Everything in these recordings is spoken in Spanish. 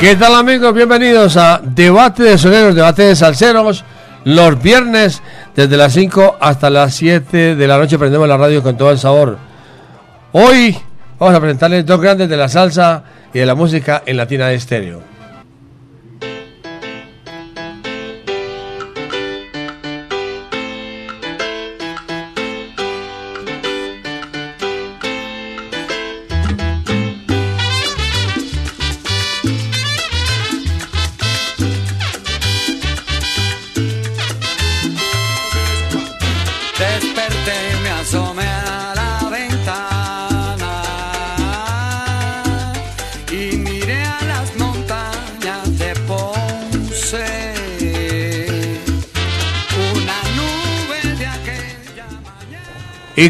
¿Qué tal amigos? Bienvenidos a Debate de Soneros, Debate de Salseros. Los viernes desde las 5 hasta las 7 de la noche prendemos la radio con todo el sabor. Hoy vamos a presentarles dos grandes de la salsa y de la música en Latina de Estéreo.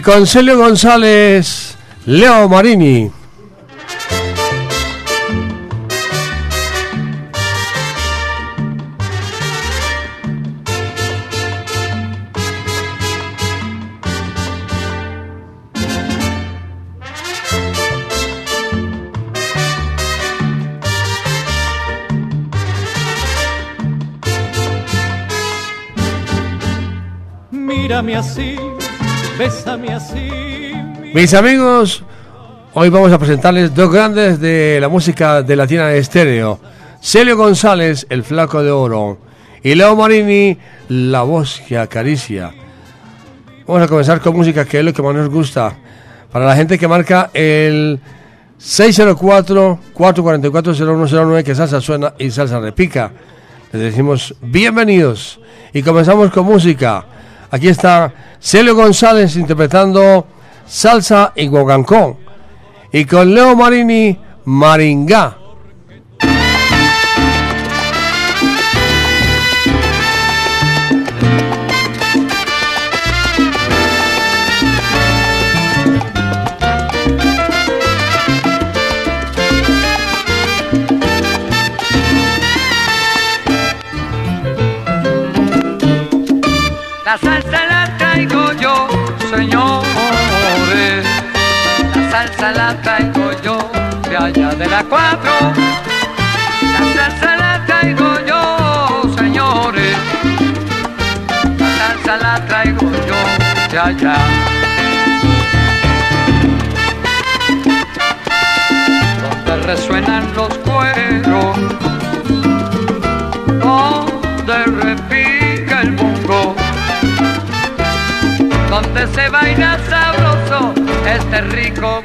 Y con Celio González, Leo Marini. Mírame así. Mis amigos, hoy vamos a presentarles dos grandes de la música de Latina de Estéreo. Celio González, el flaco de oro. Y Leo Marini, la voz que acaricia. Vamos a comenzar con música que es lo que más nos gusta. Para la gente que marca el 604-444-0109 que salsa suena y salsa repica. Les decimos bienvenidos y comenzamos con música. Aquí está Celio González interpretando salsa y guagancó. Y con Leo Marini, Maringá. De allá. Donde resuenan los cueros, donde repica el bongo donde se baila sabroso este rico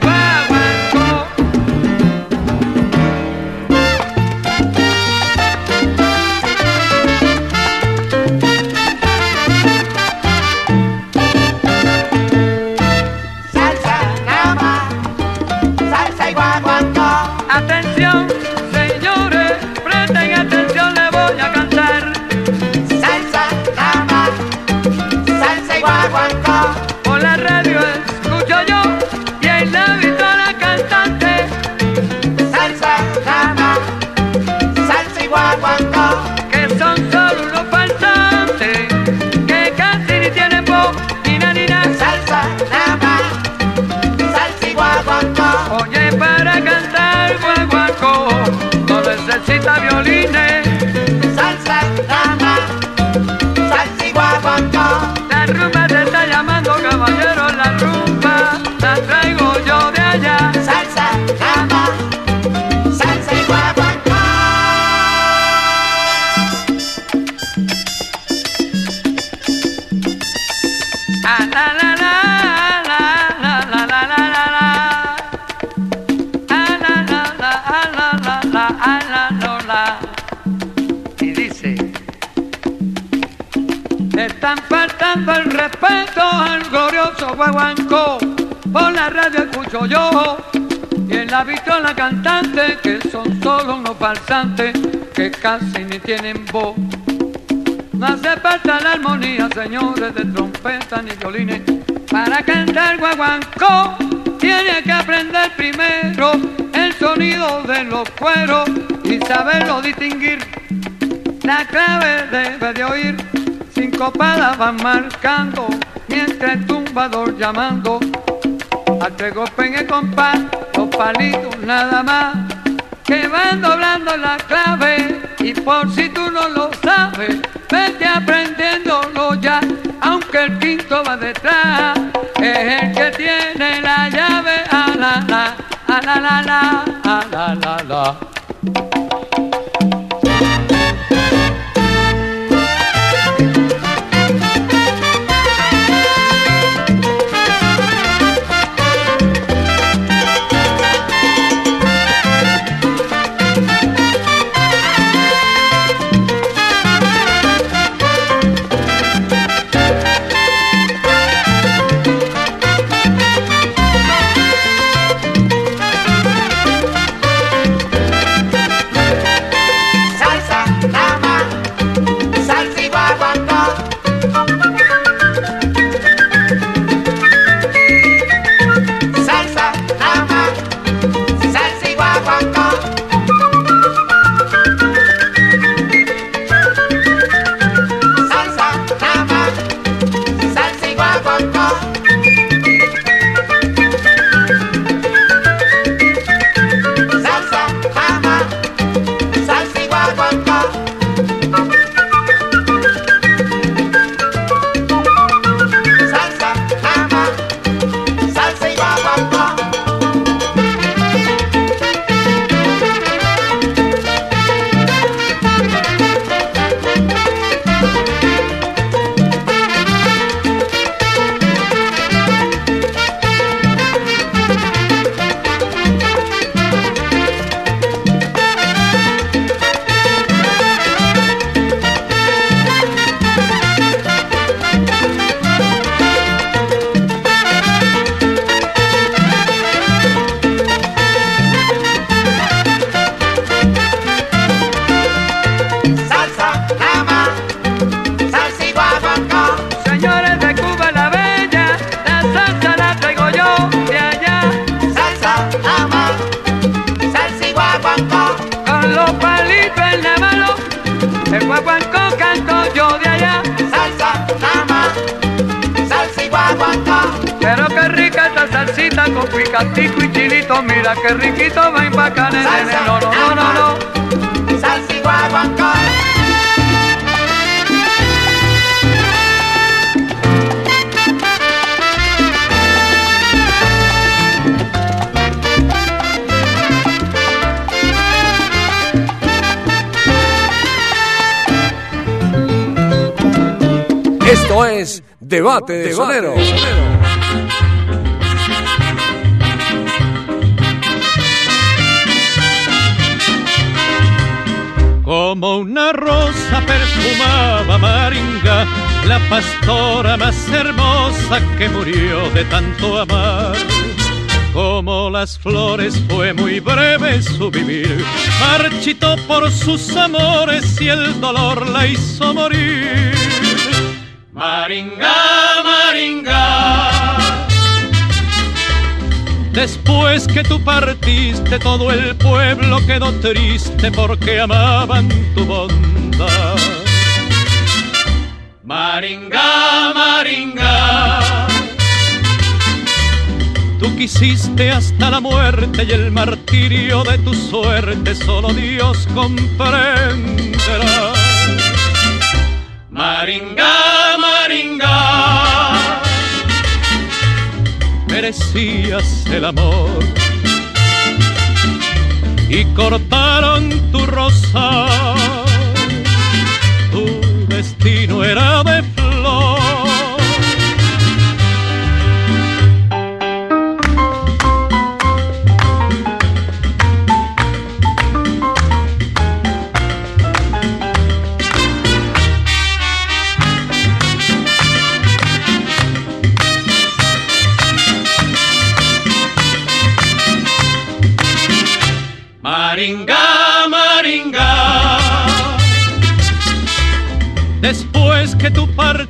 guaguancó. Por la radio escucho yo y en la vitola cantante que son solo unos falsantes que casi ni tienen voz. No hace falta la armonía, señores, de trompeta ni violines. Para cantar guaguancó, tiene que aprender primero el sonido de los cueros y saberlo distinguir. La clave debe de oír, cinco palas van marcando, mientras el llamando. Al tres golpes en el compás, los palitos nada más, que van doblando la clave. Y por si tú no lo sabes, vete aprendiéndolo ya, aunque el quinto va detrás, es el que tiene la llave. A la la, la la la la la. Y el dolor la hizo morir. Maringa, Maringa. Después que tú partiste, todo el pueblo quedó triste porque amaban tu bondad. Maringa, Maringa. Quisiste hasta la muerte y el martirio de tu suerte solo Dios comprenderá. Maringa, Maringa merecías el amor. Y cortaron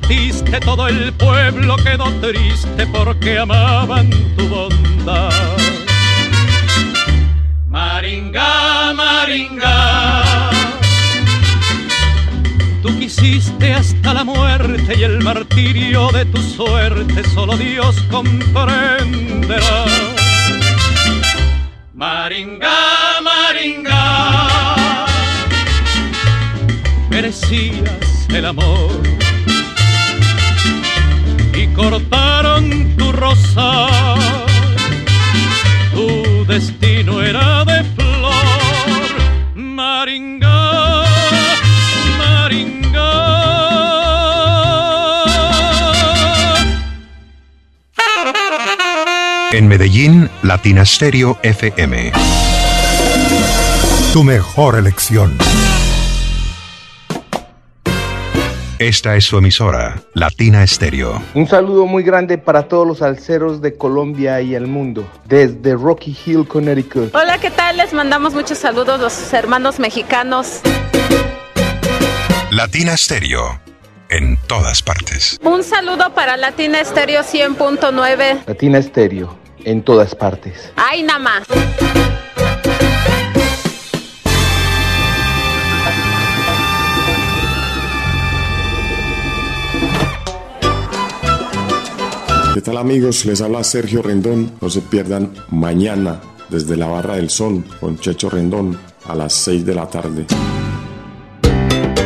partiste, todo el pueblo quedó triste porque amaban tu bondad. Maringa, Maringa. Tú quisiste hasta la muerte y el martirio de tu suerte solo Dios comprenderá. Maringa, Maringa, merecías el amor cortaron tu rosa. Tu destino era de flor, Maringa, Maringa. En Medellín, Latina Stereo FM. Tu mejor elección. Esta es su emisora, Latina Stereo. Un saludo muy grande para todos los alceros de Colombia y el mundo, desde Rocky Hill, Connecticut. Hola, ¿qué tal? Les mandamos muchos saludos los hermanos mexicanos. Latina Stereo. En todas partes. Un saludo para Latina Estéreo 100.9. Latina Stereo, en todas partes. Ay, nada más. ¿Qué tal amigos? Les habla Sergio Rendón. No se pierdan mañana desde la Barra del Sol con Checho Rendón a las 6 de la tarde.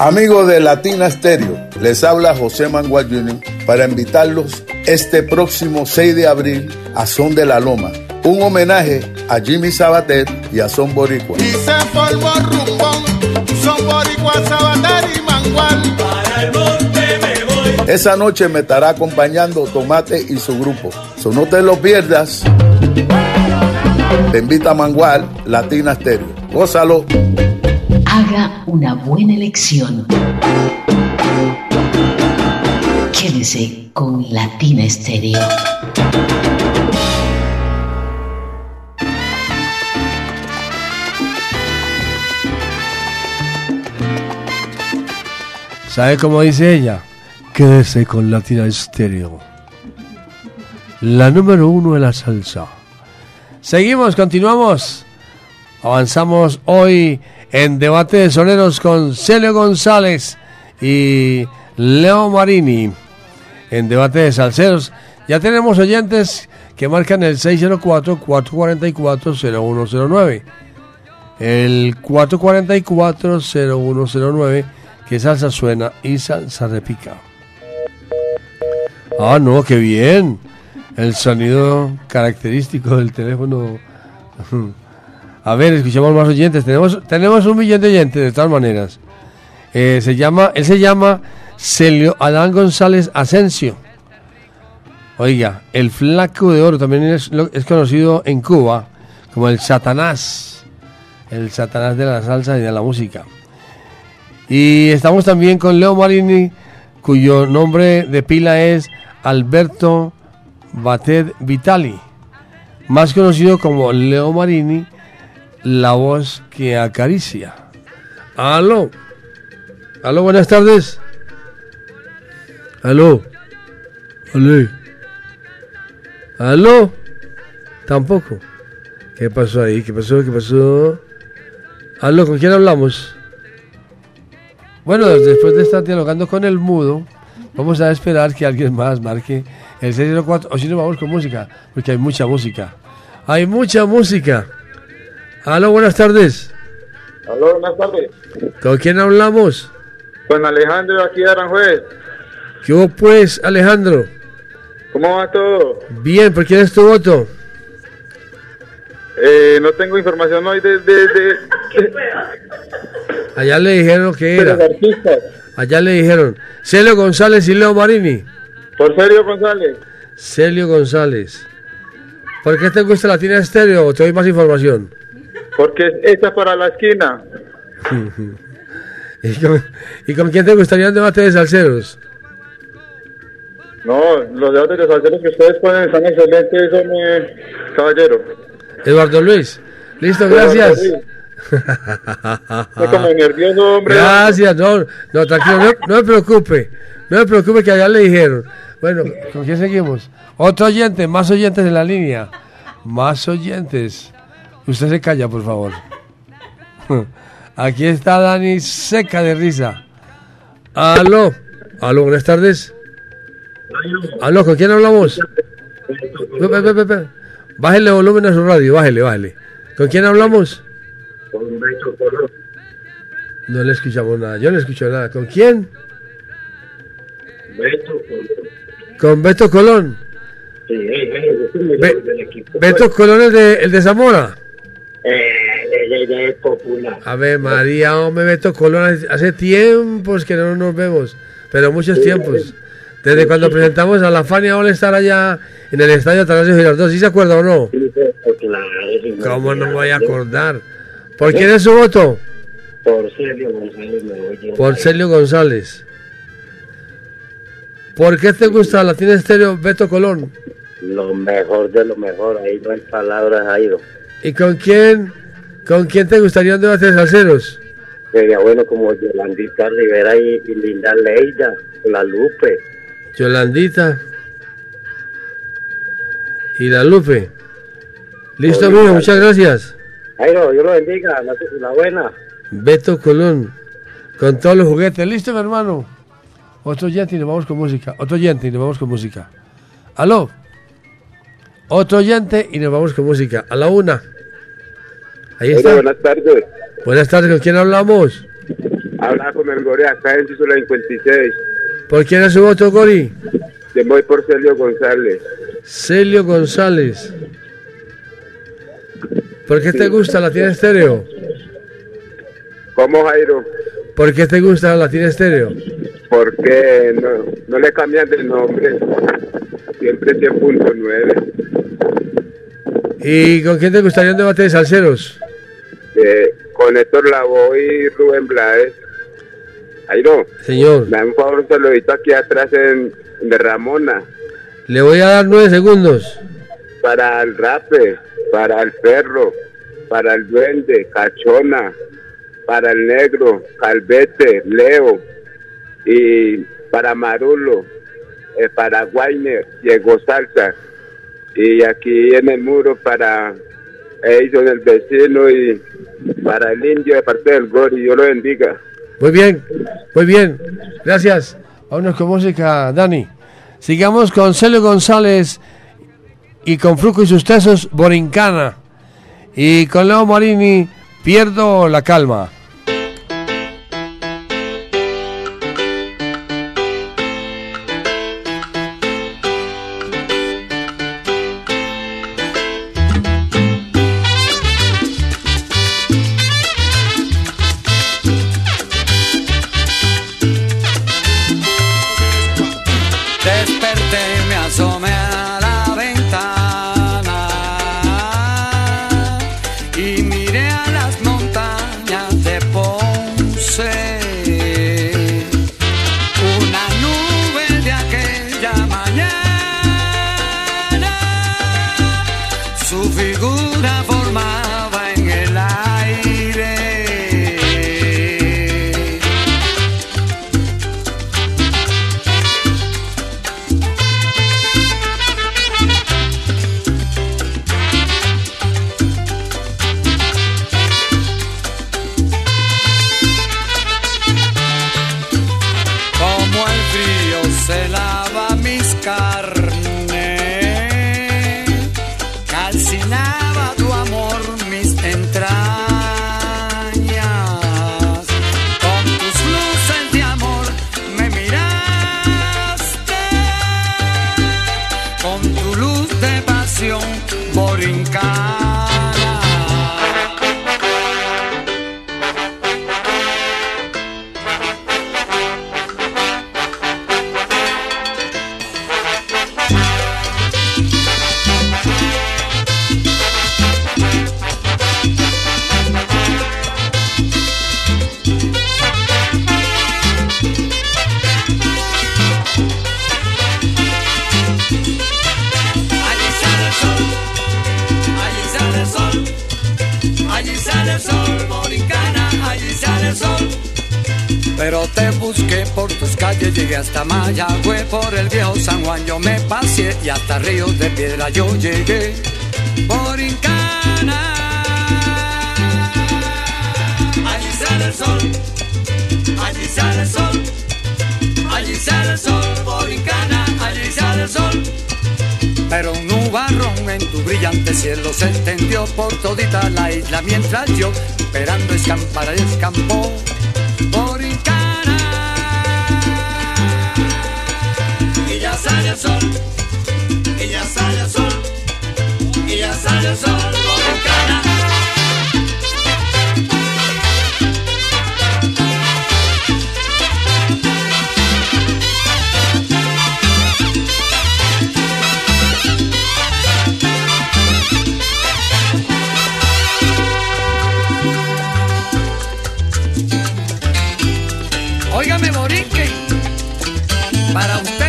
Amigos de Latina Stereo, les habla José Mangual Jr. para invitarlos este próximo 6 de abril a Son de la Loma, un homenaje a Jimmy Sabater y a Son Boricua. Y se formó rumbón, son boricua, sabater y mangual. Para el monte me voy. Esa noche me estará acompañando Tomate y su grupo. So no te lo pierdas. Te invita a Mangual, Latina Stereo. Gózalo. Haga una buena elección. Quédese con Latina Estéreo. ¿Sabe cómo dice ella? Quédese con Latina Estéreo. La número uno de la salsa. Seguimos, continuamos. Avanzamos hoy en debate de soneros con Celio González y Leo Marini. En debate de salseros ya tenemos oyentes que marcan el 604-444-0109. El 444-0109 que salsa suena y salsa repica. Ah, no, qué bien. El sonido característico del teléfono. A ver, escuchamos más oyentes. Tenemos, tenemos un millón de oyentes, de todas maneras. Eh, se llama, él se llama Celio Adán González Asensio. Oiga, el flaco de oro también es, es conocido en Cuba como el Satanás. El Satanás de la salsa y de la música. Y estamos también con Leo Marini, cuyo nombre de pila es Alberto Batet Vitali, más conocido como Leo Marini, la voz que acaricia. Aló. Aló, buenas tardes. Aló. Aló. Aló. Tampoco. ¿Qué pasó ahí? ¿Qué pasó? ¿Qué pasó? Aló, ¿con quién hablamos? Bueno, después de estar dialogando con el mudo, vamos a esperar que alguien más marque el 604, o si no vamos con música, porque hay mucha música. Hay mucha música. Aló, buenas tardes. Aló, buenas tardes. ¿Con quién hablamos? Con Alejandro aquí de Aranjuez. ¿Qué hubo pues, Alejandro? ¿Cómo va todo? Bien, ¿por quién es tu voto? Eh, no tengo información hoy de... de, Allá le dijeron que era. Allá le dijeron Celio González y Leo Marini. Por Sergio González. Celio González. ¿Por qué te gusta Latina Estéreo? o Te doy más información. Porque esta para la esquina. ¿Y con, y con quién te gustaría un debate de salseros? No, los debates de salseros que ustedes ponen están excelentes, son eh, caballero. Eduardo Luis. Listo, Eduardo gracias. Luis. Estoy como nervioso, hombre. Gracias, no, no, tranquilo, no, no me preocupe. No me preocupe que allá le dijeron. Bueno, ¿con quién seguimos? Otro oyente, más oyentes en la línea. Más oyentes. Usted se calla, por favor. Aquí está Dani seca de risa. Aló. Aló, buenas tardes. Aló, ¿con quién hablamos? Bájele volumen a su radio, bájele, bájele. ¿Con quién hablamos? No le escuchamos nada, yo no escucho nada. ¿Con quién? Con Beto Colón. Be- Beto Colón, el de, el de Zamora. Eh, popular. A ver, María, hombre, Beto Colón, hace- tiempos que no nos vemos, pero muchos tiempos. Desde cuando presentamos a la Fania All Star allá en el estadio Atanasio Girardot, ¿sí se acuerda o no? ¿Cómo no me voy a acordar? ¿Por quién es su voto? Por Sergio González me voy a Por Celio González. ¿Por qué te gusta Latina Estéreo Beto Colón? Lo mejor de lo mejor, ahí no hay palabras, Jairo. ¿Y con quién, con quién te gustaría un debate de salseros? Sería bueno como Yolandita Rivera y, y Linda Leida, la Lupe. Yolandita y la Lupe. Listo, amigo, muchas gracias. Jairo, Dios lo bendiga, la, la buena. Beto Colón, con todos los juguetes. Listo, mi hermano. Otro oyente y nos vamos con música. Otro oyente y nos vamos con música. ¿Aló? Otro oyente y nos vamos con música. A la una. Ahí está. Hola, buenas tardes. Buenas tardes, ¿con quién hablamos? Habla con el Gore acá en Císula 56. ¿Por quién es su voto, Gori? Yo voy por Sergio González. Celio González. ¿Por qué te gusta Latina Estéreo? ¿Cómo, Jairo? ¿Por qué te gusta Latina Estéreo? Porque no, no le cambian de nombre. Siempre 100.9. ¿Y con quién te gustaría un debate de salseros? Eh, con Héctor Lavoe y Rubén Blades. Jairo. Señor. Me un favor, un saludito aquí atrás en, de Ramona. Le voy a dar nueve segundos. Para el rape, para el perro, para el duende, cachona, para el negro, calvete, leo, y para Marulo, eh, para Guayner, Diego Salsa, y aquí en el muro para Edison el vecino y para el indio de parte del Gori, Dios lo bendiga. Muy bien, muy bien. Gracias. Vámonos con música, Dani. Sigamos con Celio González y con Fruco y sus tesos, Borincana. Y con Leo Marini, Pierdo la calma. Para ustedes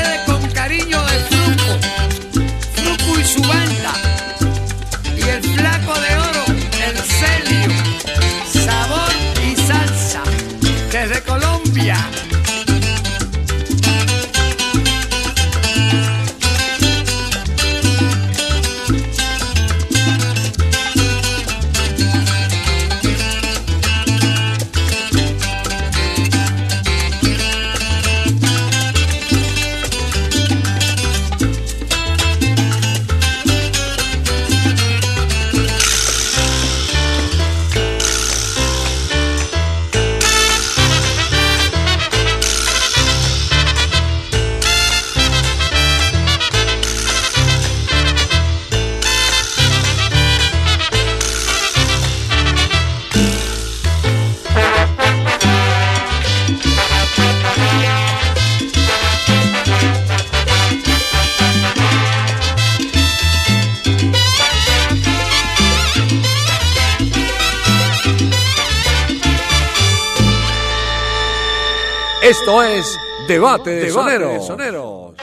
Esto es Debate de Soneros.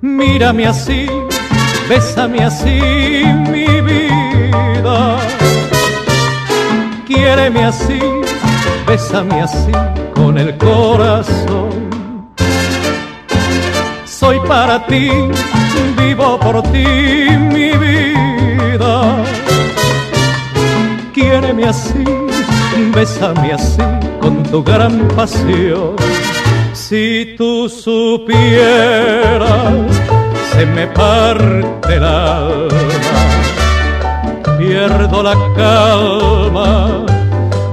Mírame así, bésame así, mi vida. Quiéreme así, bésame así con el corazón. Soy para ti, vivo por ti, mi vida. Quiéreme así, bésame así con tu gran pasión. Si tú supieras, se me parte pierdo la calma,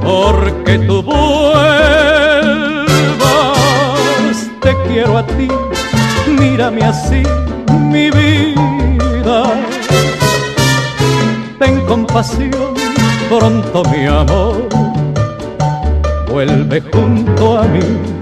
porque tú vuelvas. Te quiero a ti, mírame así, mi vida. Ten compasión, pronto mi amor, vuelve junto a mí.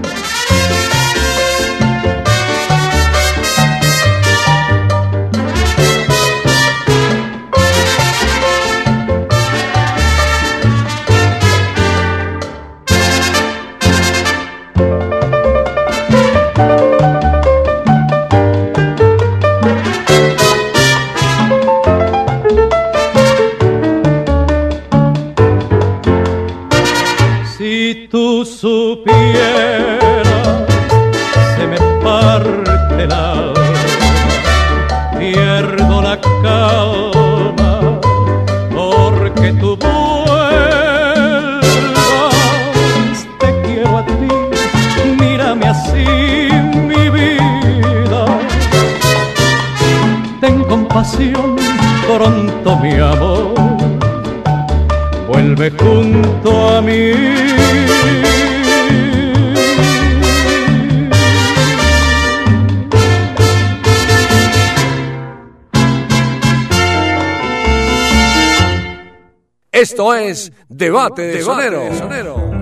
Vuelve junto a mí. Esto es Debate de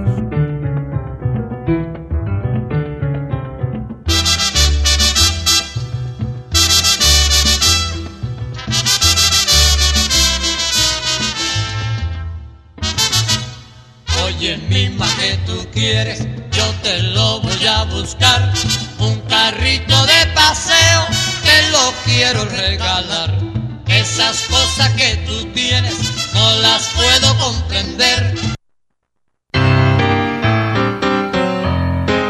Soneros. lo voy a buscar. Un carrito de paseo te lo quiero regalar. Esas cosas que tú tienes no las puedo comprender.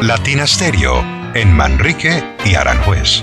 Latina Stereo en Manrique y Aranjuez.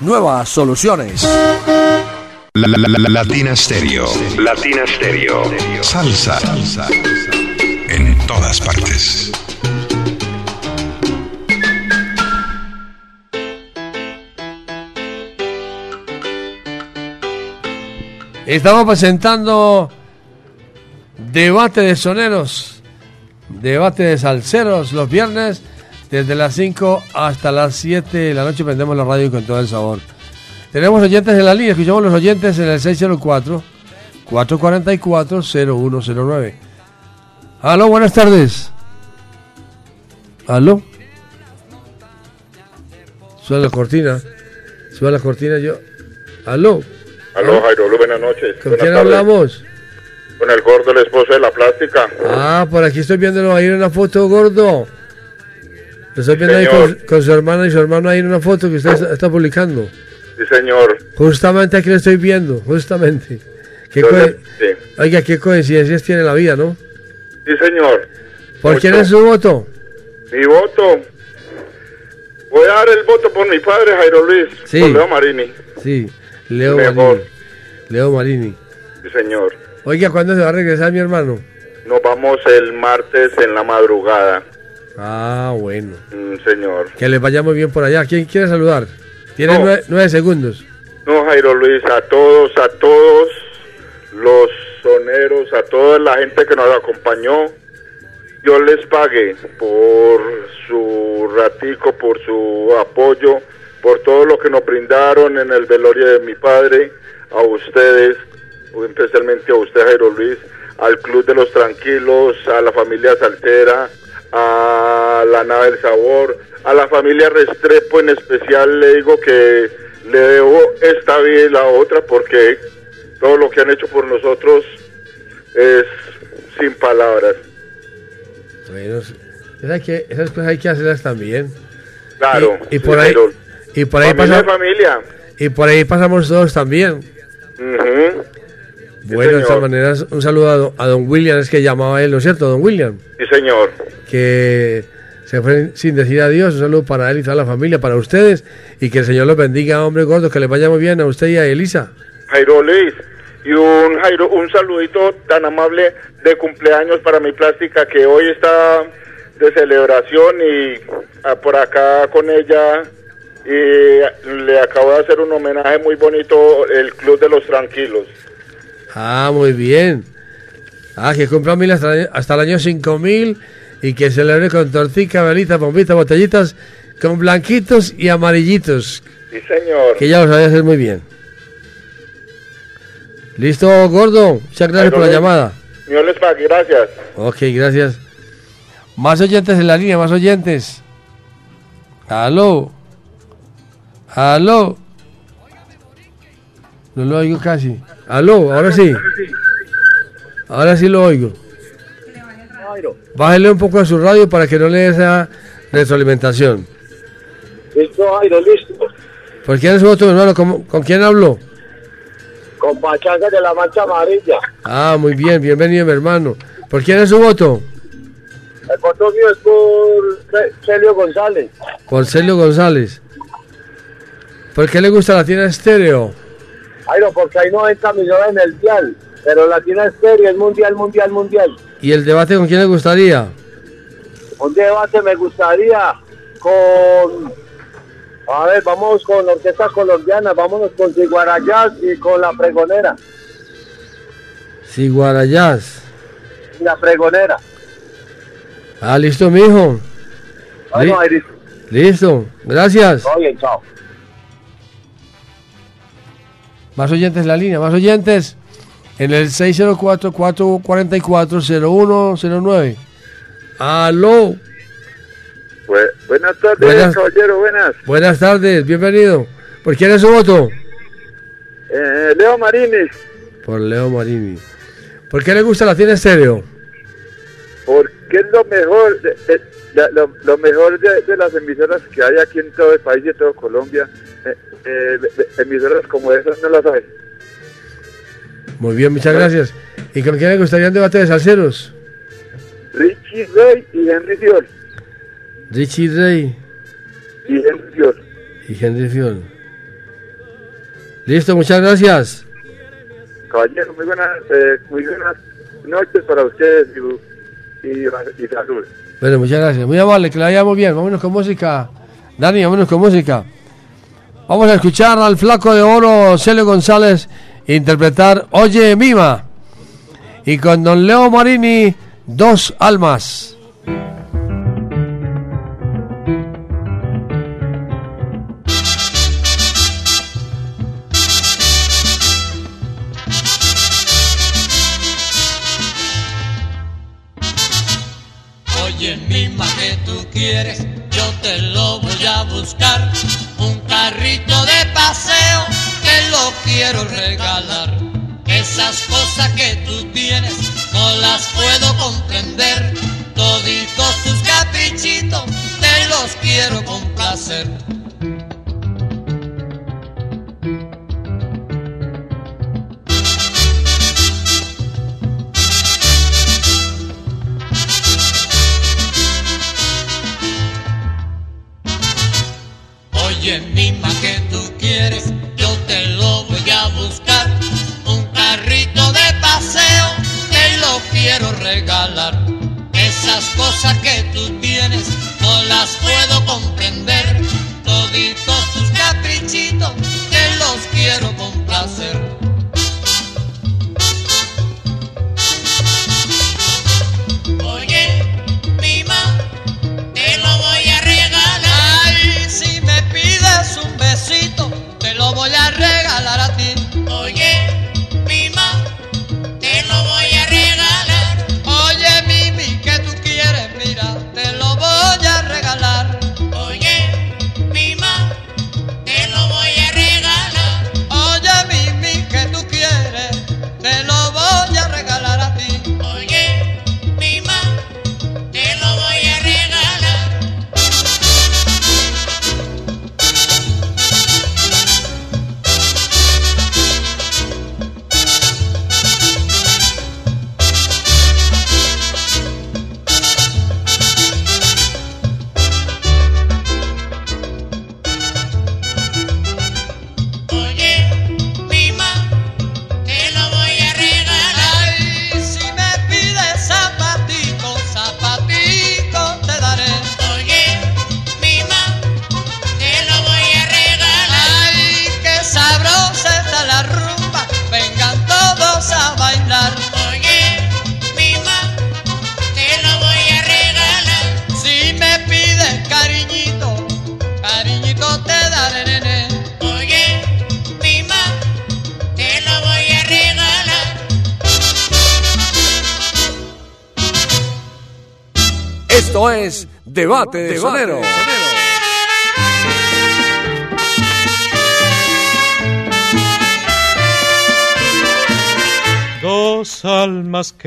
nuevas soluciones. La, la, la, la- Latina Stereo. Latina Stereo. Salsa. Salsa. En todas partes. Estamos presentando debate de soneros, debate de salseros los viernes desde las 5 hasta las 7 de la noche prendemos la radio con todo el sabor. Tenemos oyentes en la línea, escuchamos los oyentes en el 604 444 0109. Aló, buenas tardes. Aló. Sube la cortina. Sube la cortina yo. Aló. Aló, Jairo, buenas noches. ¿Con Buenas quién tardes. hablamos? Con el gordo, el esposo de la plástica. Ah, por aquí estoy viéndolo ahí en una foto, gordo. Lo estoy viendo ahí con, su hermana y su hermano ahí en una foto que usted está, está publicando. Sí, señor. Justamente aquí lo estoy viendo, justamente. Qué le- sí. Oiga, qué coincidencias tiene la vida, ¿no? Sí, señor. ¿Por Mucho. quién es su voto? Mi voto. Voy a dar el voto por mi padre, Jairo Luis. Sí. Por Leo Marini. Sí, Leo Mejor. Marini. Leo Marini. Sí, señor. Oiga, ¿cuándo se va a regresar mi hermano? Nos vamos el martes en la madrugada. Ah, bueno. Mm, señor. Que les vaya muy bien por allá. ¿Quién quiere saludar? Tiene No. nueve, nueve segundos. No, Jairo Luis, a todos, a todos los soneros, a toda la gente que nos acompañó, yo les pague por su ratico, por su apoyo, por todo lo que nos brindaron en el velorio de mi padre, a ustedes, especialmente a usted, Jairo Luis, al Club de los Tranquilos, a la familia Saltera, a la Nave del Sabor, a la familia Restrepo en especial, le digo que le debo esta vida y la otra porque todo lo que han hecho por nosotros es sin palabras. Bueno, esas, que, esas cosas hay que hacerlas también. Claro. Y, y sí, por ahí, Jairo. y por ahí familia, pasa- familia. y por ahí pasamos todos también. Ujú. Bueno, de señor. todas maneras, un saludo a don, a don William, es que llamaba él, ¿no es cierto, don William? Sí, señor. Que se fue sin decir adiós, un saludo para él y toda la familia, para ustedes, y que el Señor los bendiga, hombre gordo, que les vaya muy bien a usted y a Elisa. Jairo Luis. Y un, Jairo, un saludito tan amable de cumpleaños para mi plástica que hoy está de celebración y ah, por acá con ella y le acabo de hacer un homenaje muy bonito el Club de los Tranquilos. Ah, muy bien. Ah, que cumpla hasta el año 5000 y que celebre con tortica, velitas, bombitas, botellitas, con blanquitos y amarillitos, Sí, señor. que ya lo sabe hacer muy bien. ¿Listo, gordo? Muchas gracias por la llamada. Dios les gracias. Ok, gracias. Más oyentes en la línea, más oyentes. Aló. Aló. No lo oigo casi. Aló, ahora sí. Ahora sí lo oigo. Bájele un poco a su radio para que no le dé esa retroalimentación. Listo, Jairo, listo. ¿Por quién es su voto, mi hermano? ¿Cómo- ¿Con quién habló? Con Pachanga de la Mancha Amarilla. Ah, muy bien, bienvenido, mi hermano. ¿Por quién es su voto? El voto mío es por Ce- Celio González. Por Celio González. ¿Por qué le gusta la tienda estéreo? Jairo, porque hay 90 millones en el dial. Pero Latina Estéreo es mundial, mundial, mundial. ¿Y el debate con quién le gustaría? Un debate me gustaría con... A ver, vamos con orquestas colombianas, vámonos con Ciguarayás y con La Pregonera. Ciguarayás. La Pregonera. Ah, listo, mijo. Bueno, Li- Iris. Listo, gracias. Todo bien, chao. Más oyentes en la línea, más oyentes en el 604-444-0109. Aló, Bu- buenas tardes, Buenas- caballero, buenas. buenas tardes, bienvenido. ¿Por quién es su voto? Eh, Leo Marini, Por Leo Marini. ¿Por qué le gusta la tienda estéreo? porque es lo mejor, de, lo, lo mejor de, las emisoras que hay aquí en todo el país y en todo Colombia. Eh, eh, emisoras como esas no las hay. Muy bien, muchas gracias. ¿Y con quién le gustaría un debate de salseros? Richie Ray y Henry Fiol. Richie Rey Y Henry Fiol. y Henry Fiol. Listo, muchas gracias. Caballero, muy buenas, eh, muy buenas noches para ustedes y, y, y salud. Bueno, muchas gracias. Muy amable, que la vayamos bien. Vámonos con música. Dani, vámonos con música. Vamos a escuchar al flaco de oro Celio González interpretar Oye Mima. Y con don Leo Marini, Dos Almas. Oye, misma que tú quieres, yo te lo voy a buscar. Un carrito de paseo, te lo quiero regalar. Esas cosas que tú tienes, no las puedo comprender. Toditos tus caprichitos, te los quiero complacer.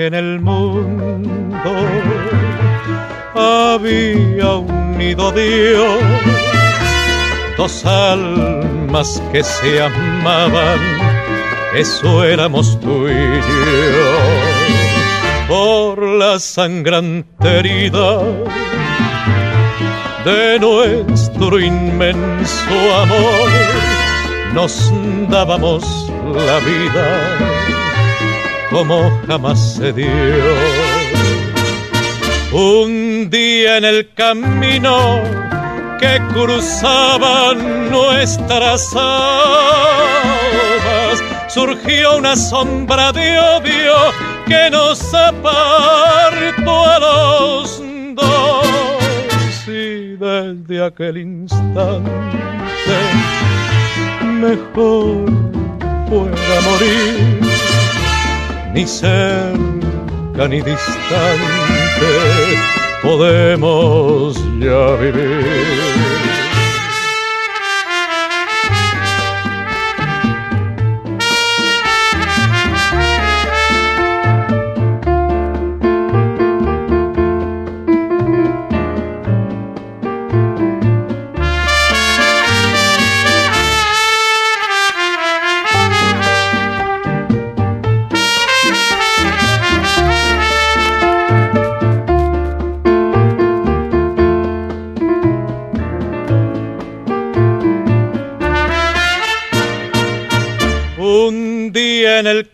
En el mundo había unido Dios, dos almas que se amaban, eso éramos tú y yo. Por la sangrante herida de nuestro inmenso amor, nos dábamos la vida como jamás se dio. Un día en el camino que cruzaban nuestras almas, surgió una sombra de odio que nos apartó a los dos. desde aquel instante mejor fuera morir, ni cerca ni distante podemos ya vivir.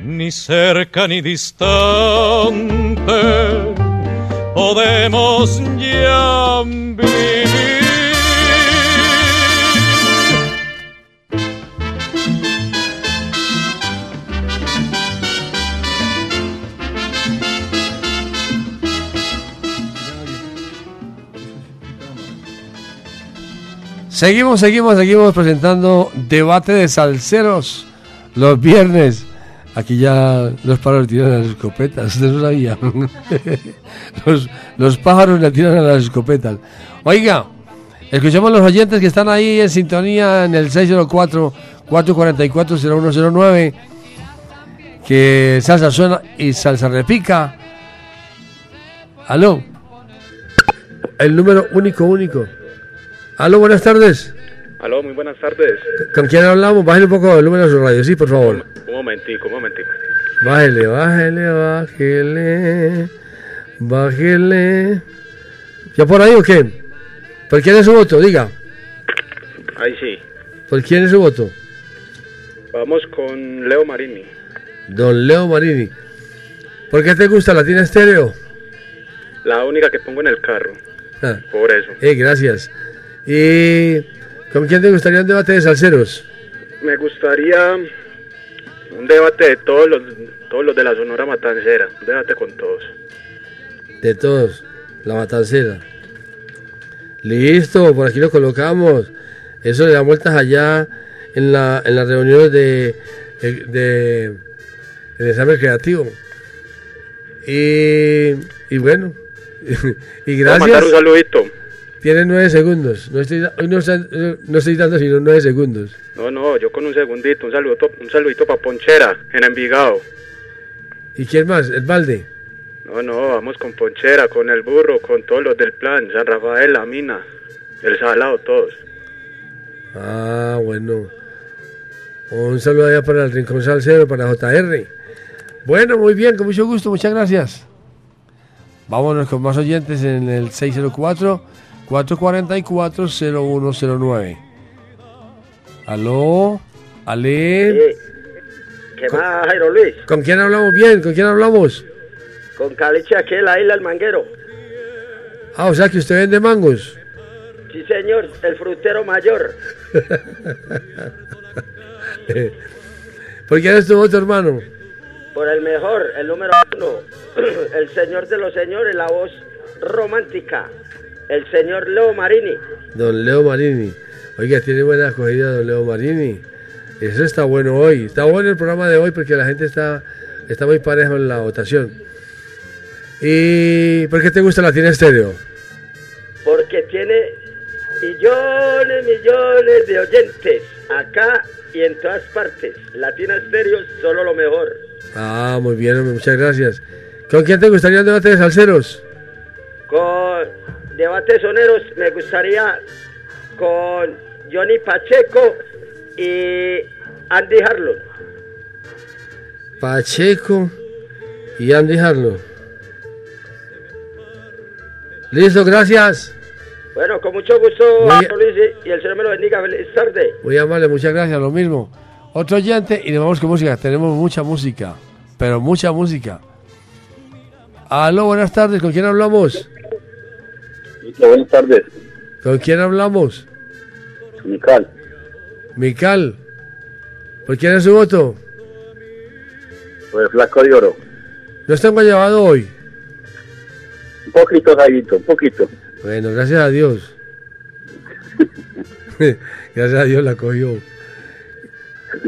ni cerca ni distante, podemos ya Seguimos, seguimos, seguimos presentando debate de salseros los viernes. Aquí ya los pájaros tiran a las escopetas, ustedes no sabían. los, los pájaros le tiran a las escopetas. Oiga, escuchemos los oyentes que están ahí en sintonía en el 604-444-0109. Que salsa suena y salsa repica. Aló. El número único, único. Aló, buenas tardes. Aló, muy buenas tardes. ¿Con quién hablamos? Bájale un poco el número de su radio, sí, por favor. Un momentico, un momentico. Bájele, bájele, bájele. Bájele. ¿Ya por ahí o qué? ¿Por quién es su voto? Diga. Ahí sí. ¿Por quién es su voto? Vamos con Leo Marini. Don Leo Marini. ¿Por qué te gusta Latina Estéreo? La única que pongo en el carro. Ah. Por eso. Eh, gracias. ¿Y con quién te gustaría un debate de salseros? Me gustaría un debate de todos los, todos los de la Sonora Matancera. Un debate con todos. De todos, la matancera. Listo, por aquí lo colocamos. Eso le da vueltas allá en la, en las reuniones de, de, de- del examen creativo. Y, y bueno, y Voy a mandar gracias. un saludito. Tiene nueve segundos. No estoy, hoy no, estoy dando sino nueve segundos. No, no, yo con un segundito. Un saludito, un saludito para Ponchera, en Envigado. ¿Y quién más? El balde. No, no, vamos con Ponchera, con el burro, con todos los del plan. San Rafael, la mina, el salado, todos. Ah, bueno. Un saludo allá para el Rincón Salcero, para JR. Bueno, muy bien, con mucho gusto, muchas gracias. Vámonos con más oyentes en el 604-444-0109. Aló, Ale. ¿Qué más, Jairo Luis? ¿Con quién hablamos bien? ¿Con quién hablamos? Con Caliche aquí en la isla El Manguero. Ah, o sea que usted vende mangos. Sí, señor, el frutero mayor. ¿Por quién es tu hermano? Por el mejor, el número uno. El señor de los señores, la voz romántica. El señor Leo Marini. Don Leo Marini. Oiga, tiene buena acogida don Leo Marini. Eso está bueno hoy. Está bueno el programa de hoy porque la gente está, está muy parejo en la votación. ¿Y por qué te gusta Latina Estéreo? Porque tiene millones, millones de oyentes. Acá y en todas partes. Latina Estéreo, solo lo mejor. Ah, muy bien, muchas gracias. ¿Con quién te gustaría un debate de salseros? Con debates soneros me gustaría con Johnny Pacheco y Andy Harlow. Pacheco y Andy Harlow. Listo, gracias. Bueno, con mucho gusto, Muy- Luis, y el Señor me lo bendiga. Feliz tarde. Muy amable, muchas gracias, lo mismo. Otro oyente y nos vamos con música. Tenemos mucha música, pero mucha música. Aló, buenas tardes, ¿con quién hablamos? Buenas tardes, ¿Con quién hablamos? Mical. Mical. ¿Por quién es su voto? Por el flaco de oro. No está en Guayabado hoy. Un poquito, Jairito, un poquito. Bueno, gracias a Dios. gracias a Dios la cogió.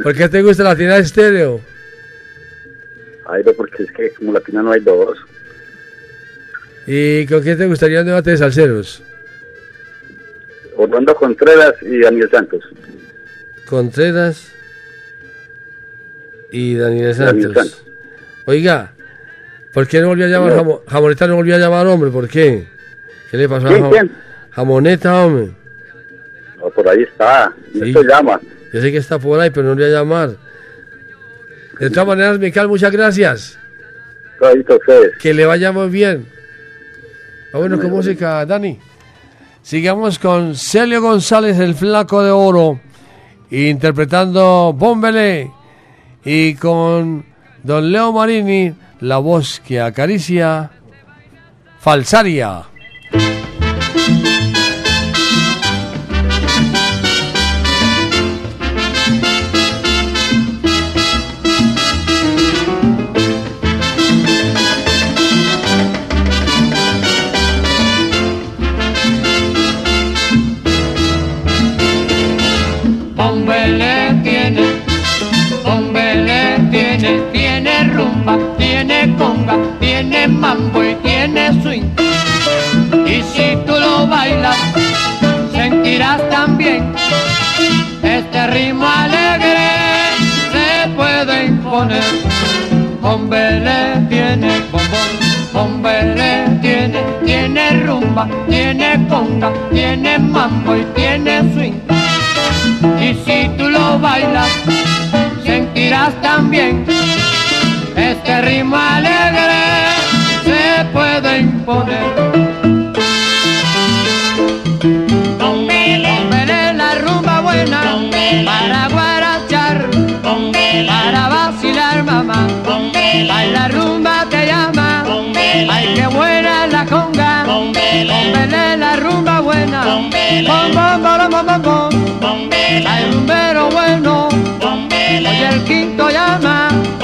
¿Por qué te gusta la tienda de estéreo? Jairo, porque es que como latina no hay dos. ¿Y con quién te gustaría un debate de salseros? Orlando Contreras y Daniel Santos. Contreras y Daniel Daniel Santos. Oiga, ¿por qué no volvió a llamar jamo- Jamoneta? No volvió a llamar, hombre, ¿por qué? ¿Qué le pasó a ¿Quién, Jam- quién? Jamoneta, hombre? Oh, por ahí está. Sí. esto llama. Yo sé que está por ahí, pero no volvió a llamar. De todas maneras, Mical, muchas gracias. Ustedes. Que le vaya muy bien. Vámonos con música, Dani. Sigamos con Celio González, el flaco de oro, interpretando Bombele. Y con Don Leo Marini, la voz que acaricia Falsaria. Este ritmo alegre se puede imponer. Bombele tiene bombón, bombele tiene, tiene rumba, tiene conga, tiene mambo y tiene swing. Y si tú lo bailas, sentirás también este ritmo alegre se puede imponer. Quinto llama.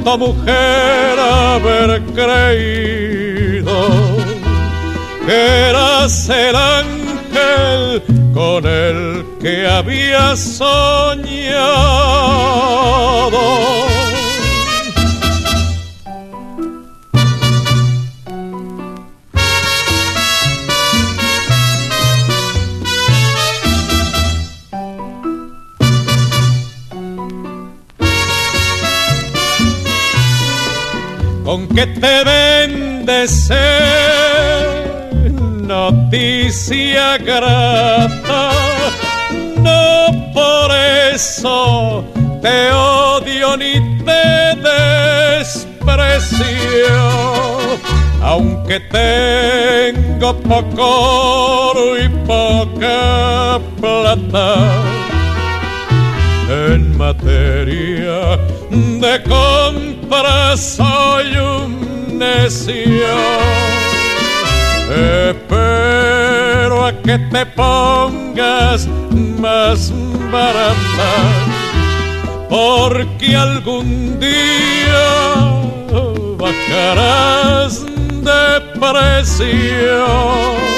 Siento, mujer, haber creído que eras el ángel con el que había soñado. Bendece noticia grata. No por eso te odio ni te desprecio, aunque tengo poco oro y poca plata en materia de compra Espero a que te pongas más barata, porque algún día bajarás de precio.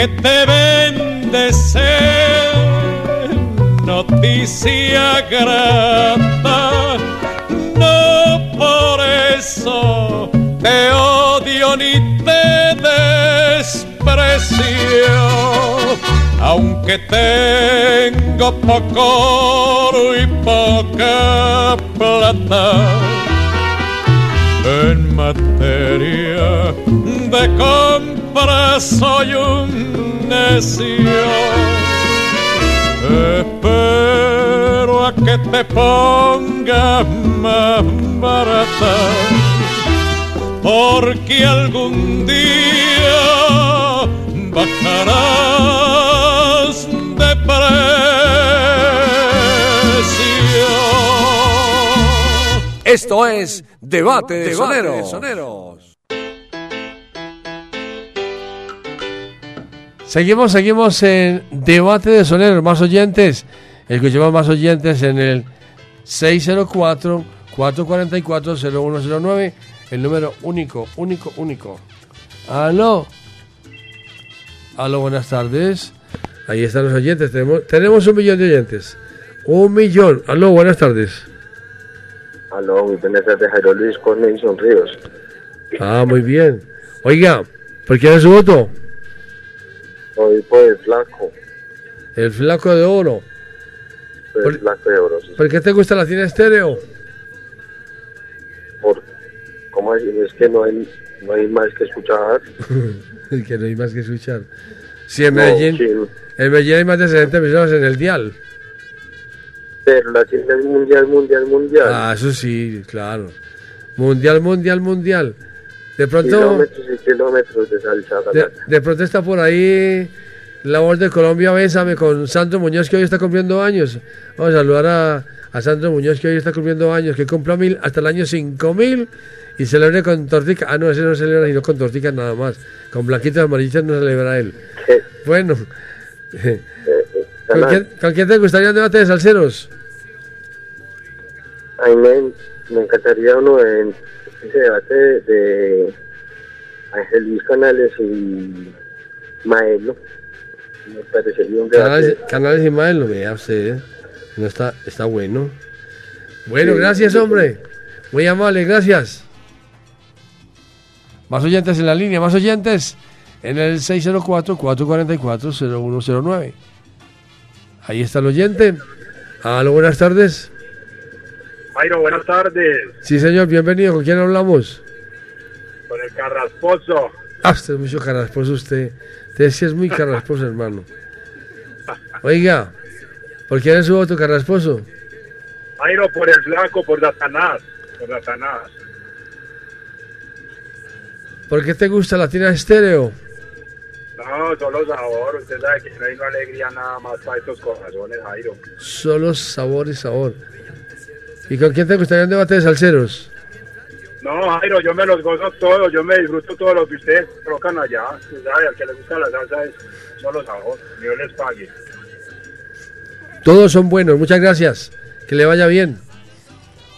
Que te bendece noticia grata. No por eso te odio ni te desprecio, aunque tengo poco oro y poca plata en materia de compra soy un necio. Espero a que te pongas más barata, porque algún día bajarás de precio. Esto es Debate de, Soneros. Seguimos, seguimos en Debate de Soneros. Más oyentes. Escuchamos más oyentes en el 604-444-0109. El número único, único, único. Aló. Aló, buenas tardes. Ahí están los oyentes. Tenemos, tenemos un millón de oyentes. Un millón. Aló, buenas tardes. Aló, muy buenas tardes, Jairo Luis con Nelson Ríos. Ah, muy bien. Oiga, ¿por quién es su voto? Soy el flaco, El flaco de oro. por el flaco de oro. sí. ¿Por qué te gusta la cine estéreo? Por, ¿Cómo decir? Es que no hay, no hay más que escuchar. Es que no hay más que escuchar. Sí, en No, Medellín, sí. en Medellín hay más de 60 emisoras en el dial. Pero la cine es mundial, mundial, mundial. Ah, eso sí, claro. Mundial, mundial, mundial. De pronto, Kilómetros y kilómetros de salsa. de, de pronto está por ahí la voz de Colombia, Bésame, con Sandro Muñoz, que hoy está cumpliendo años. Vamos a saludar a, a Sandro Muñoz, que hoy está cumpliendo años, que cumpla mil hasta el año 5000 y celebre con tortica. Ah, no, ese no celebra sino con torticas nada más. Con blanquitos amarillos no celebra él. Bueno. ¿Con quién, con quién te gustaría un debate de salseros? A mí me, me encantaría uno en ese debate de Ángel Luis Canales y Maelo. Me parecería un Canales, debate. Canales Ismael, lo vea usted. No está, está bueno. Bueno, Sí, gracias, sí. hombre. Muy amable, gracias. Más oyentes en la línea, más oyentes en el 604-444-0109. Ahí está el oyente. Aló, buenas tardes. Jairo, buenas tardes. Sí, señor, bienvenido. ¿Con quién hablamos? Con el Carrasposo. Ah, usted es mucho carrasposo, usted. Usted sí es muy carrasposo, hermano. Oiga, ¿por quién es su voto carrasposo? Jairo, por el flaco, por Satanás. Por Satanás. ¿Por qué te gusta la tina estéreo? No, solo sabor. Usted sabe que no hay una alegría nada más para estos corazones, Jairo. Solo sabor y sabor. ¿Y con quién te gustaría un debate de salseros? No, Jairo, yo me los gozo todos. Yo me disfruto todo lo que ustedes colocan allá. Sabe, al que le gusta la salsa es solo sabor. Dios les pague. Todos son buenos, muchas gracias. Que le vaya bien.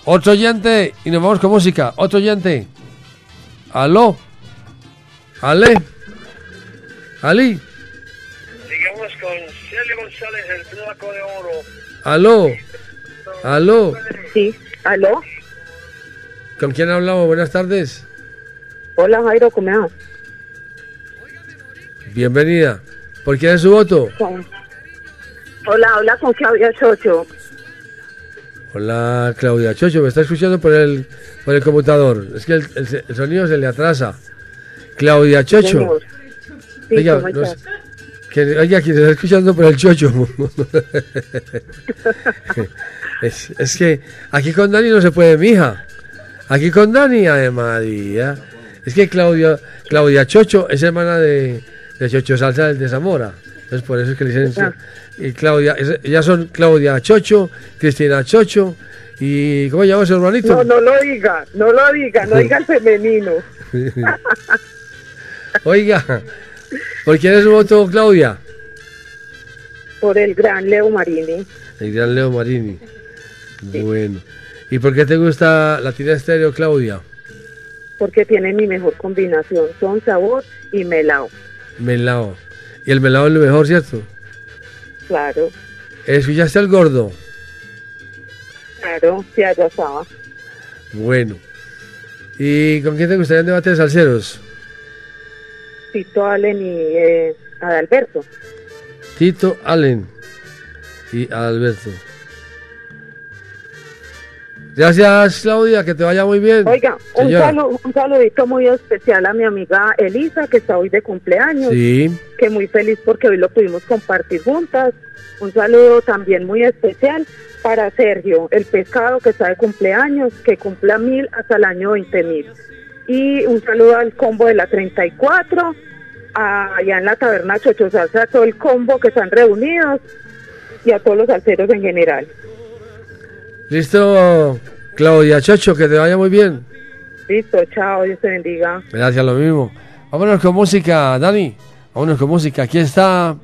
Otro oyente y nos vamos con música. Otro oyente. Aló. Ale. Ali. Sigamos con Celio González, el flaco de oro. Aló. Aló. Sí, aló. ¿Con quién hablamos? Buenas tardes. Hola Jairo, ¿cómo va? Bienvenida. ¿Por quién es su voto? Hola, habla con Claudia Chocho. Hola, Claudia Chocho, me está escuchando por el, por el computador. Es que el, el- el sonido se le atrasa. Claudia Chocho. Sí, Oiga, ¿cómo no estás? sé- que, oiga, quien está escuchando por el Chocho. es, es que aquí con Dani no se puede, mija. Aquí con Dani, María. Es que Claudia, Claudia Chocho es hermana de, de Chocho Salsa del de Zamora. Entonces por eso es que le dicen... Ah. Y Claudia, ellas son Claudia Chocho, Cristina Chocho y... ¿Cómo llama su hermanito? No, no lo diga, no lo diga, no diga el femenino. Oiga, ¿por quién es su voto, Claudia? Por el gran Leo Marini. El gran Leo Marini. Bueno. ¿Y por qué te gusta Latina Estéreo, Claudia? Porque tiene mi mejor combinación, son sabor y melao. Melao. Y el melao es lo mejor, ¿cierto? Claro, ¿Escuchaste al gordo? claro, sí, allá estaba. Bueno. ¿Y con quién te gustaría un debate de salseros? Tito Allen y eh, Adalberto. Tito Allen y Alberto. Gracias, Claudia, que te vaya muy bien. Oiga, un, Señora. salu- un saludito muy especial a mi amiga Elisa, que está hoy de cumpleaños. Sí. Que muy feliz porque hoy lo pudimos compartir juntas. Un saludo también muy especial para Sergio, el pescado que está de cumpleaños, que cumpla mil hasta el año 20 mil. Y un saludo al combo de la 34, a- allá en la taberna Chocho Salsa, a todo el combo que están reunidos y a todos los salseros en general. Listo, Claudia Chocho, que te vaya muy bien. Listo, chao, Dios te bendiga. Gracias, lo mismo. Vámonos con música, Dani. Vámonos con música. Aquí está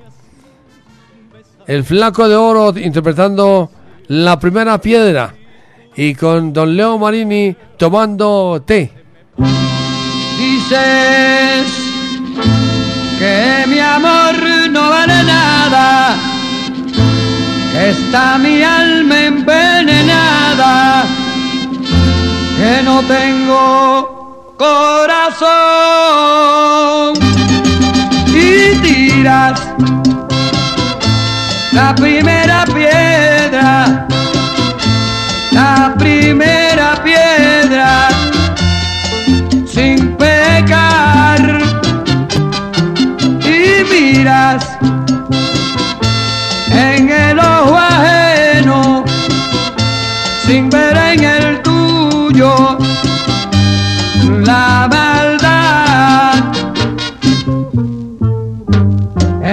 el Flaco de Oro interpretando la primera piedra. Y con Don Leo Marini tomando té. Dices que mi amor no vale nada, está mi alma envenenada, que no tengo corazón. Y tiras la primera piedra, la primera piedra sin pecar. Y miras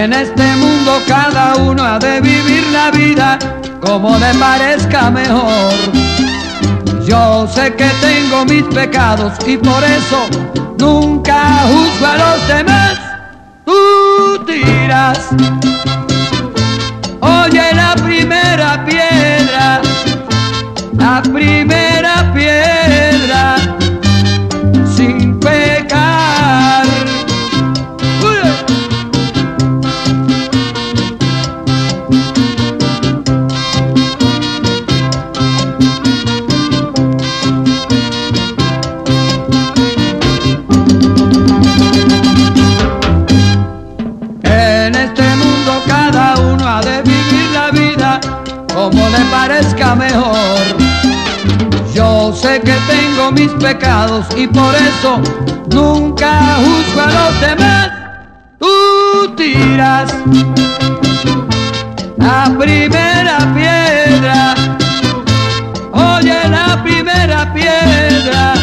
en este mundo cada uno ha de vivir la vida como le parezca mejor yo sé que tengo mis pecados y por eso nunca juzgo a los demás. Tú tiras, oye la primera piedra, la primera piedra, mejor. Yo sé que tengo mis pecados y por eso nunca juzgo a los demás. Tú tiras la primera piedra, oye la primera piedra,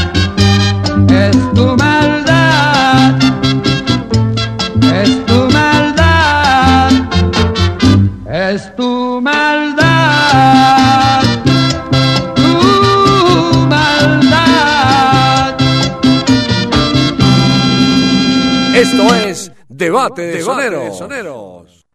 Esto es Debate de Soneros.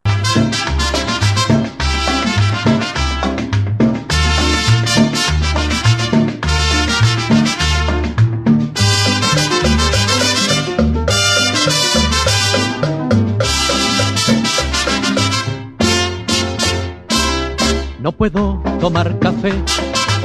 No puedo tomar café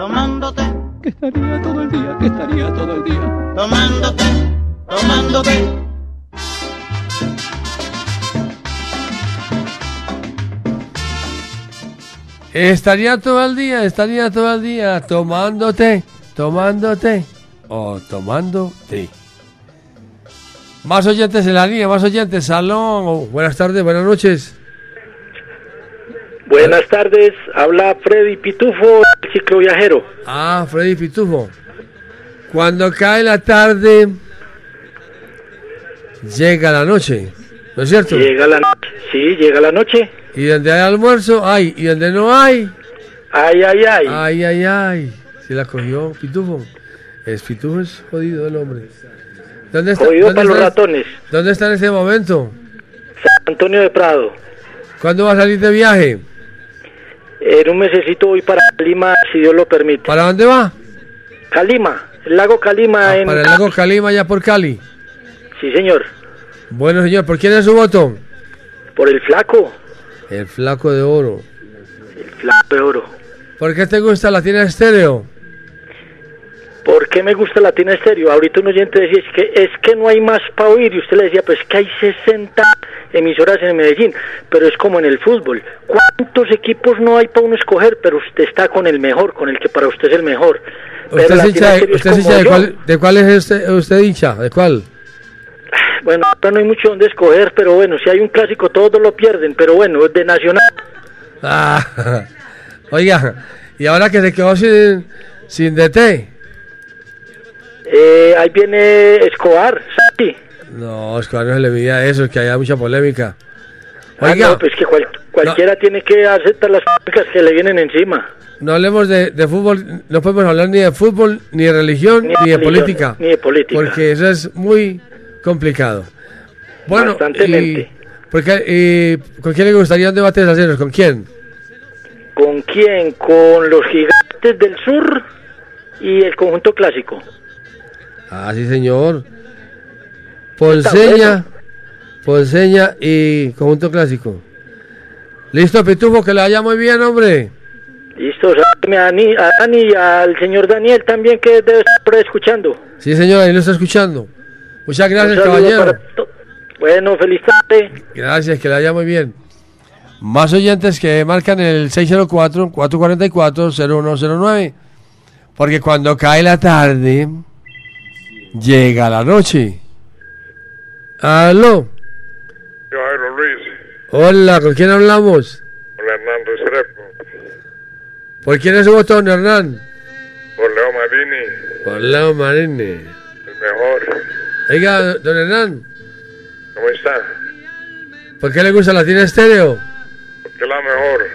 tomándote, que estaría todo el día, que estaría todo el día tomándote, tomándote. Estaría todo el día, estaría todo el día tomándote, tomándote o tomándote. Más oyentes en la línea, más oyentes, salón. Buenas tardes, buenas noches. Buenas tardes, habla Freddy Pitufo, el cicloviajero. Ah, Freddy Pitufo. Cuando cae la tarde, llega la noche, ¿no es cierto? Llega la noche, sí, llega la noche. Y donde hay almuerzo, hay. Y donde no hay, Ay, ay, ay. ay, ay, ay. Se la cogió Pitufo. Es Pitufo, es jodido el hombre. ¿Dónde está, Jodido dónde para los ratones. ¿Dónde está en ese momento? San Antonio de Prado. ¿Cuándo va a salir de viaje? En un mesecito voy para Calima, si Dios lo permite. ¿Para dónde va? Calima, el lago Calima en... Ah, Para el lago Calima, allá por Cali. Sí, señor. Bueno, señor, ¿por quién es su voto? Por el flaco, El flaco de oro. el flaco de oro. ¿Por qué te gusta Latina Estéreo? ¿Por qué me gusta Latina Estéreo? Ahorita un oyente decía, es que, es que no hay más para oír. Y usted le decía, pues que hay 60 emisoras en Medellín. Pero es como en el fútbol. ¿Cuántos equipos no hay para uno escoger? Pero usted está con el mejor, con el que para usted es el mejor. ¿Usted es hincha, de, usted hincha de, cuál, de cuál es usted, usted hincha? ¿De cuál? Bueno, no hay mucho donde escoger, pero bueno, si hay un clásico todos lo pierden. Pero bueno, es de Nacional. Ah, oiga, y ahora que se quedó sin, sin DT. Eh, ahí viene Escobar, ¿sí? No, es que no se le veía eso, es que haya mucha polémica. Ah, Oiga, no, pues que cual- cualquiera tiene que aceptar las críticas que le vienen encima. no hablemos de, de fútbol, no podemos hablar ni de fútbol, ni de religión, ni, de religión, política. Ni de política. Porque eso es muy complicado. Bueno, y, porque, y, ¿con quién le gustaría un debate de aceros? ¿Con quién? ¿Con quién? Con los gigantes del sur y el conjunto clásico. Ah, sí, señor. Ponceña, Ponceña y Conjunto Clásico. Listo, Pitufo, que le vaya muy bien, hombre. Listo, a Dani, a Dani y al señor Daniel también que debe estar escuchando. Sí, señor, ahí lo está escuchando. Muchas gracias, caballero. Bueno, feliz tarde. Gracias, que le vaya muy bien. Más oyentes que marcan el 604-444-0109. Porque cuando cae la tarde, llega la noche. Aló. Yo, Jairo Luis, Hola, ¿con quién hablamos? con Hernando Estrepo, ¿Por quién es su voto, don Hernán? por Leo Marini, Por Leo Marini. el mejor. Oiga, don Hernán, ¿Cómo está? ¿por qué le gusta Latina Estéreo? Porque es la mejor.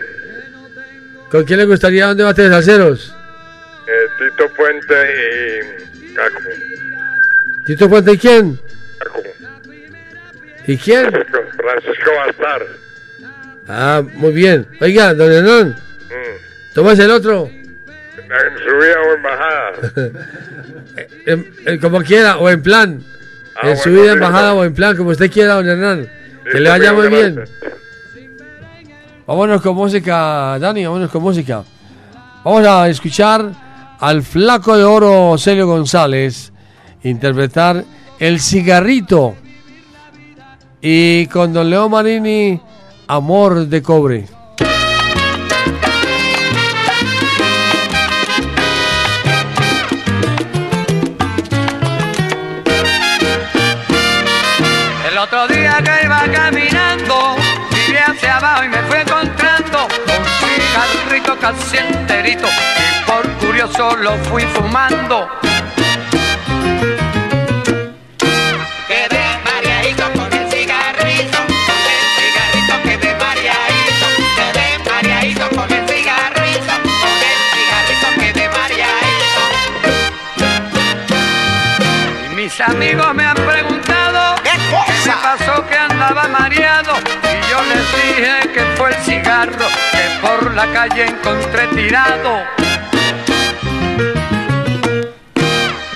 ¿Con quién le gustaría un debate de salseros? Eh, Tito Puente y Caco. ¿Tito Puente y quién? Caco. ¿Y quién? Francisco Bastar. Ah, muy bien. Oiga, don Hernán, Mm. tomas el otro. En subida o en bajada. En- en- como quiera, o en plan. Ah, en bueno, subida, en bajada o en plan, como usted quiera, don Hernán. Que le vaya muy bien. Vámonos con música, Dani, vámonos con música. Vamos a escuchar al flaco de oro Celio González interpretar El cigarrito. Y con don Leo Marini, Amor de cobre. El otro día que iba caminando, miré hacia abajo y me fui encontrando un cigarrito casi enterito y por curioso lo fui fumando. Mis amigos me han preguntado qué me pasó que andaba mareado. Y yo les dije que fue el cigarro que por la calle encontré tirado.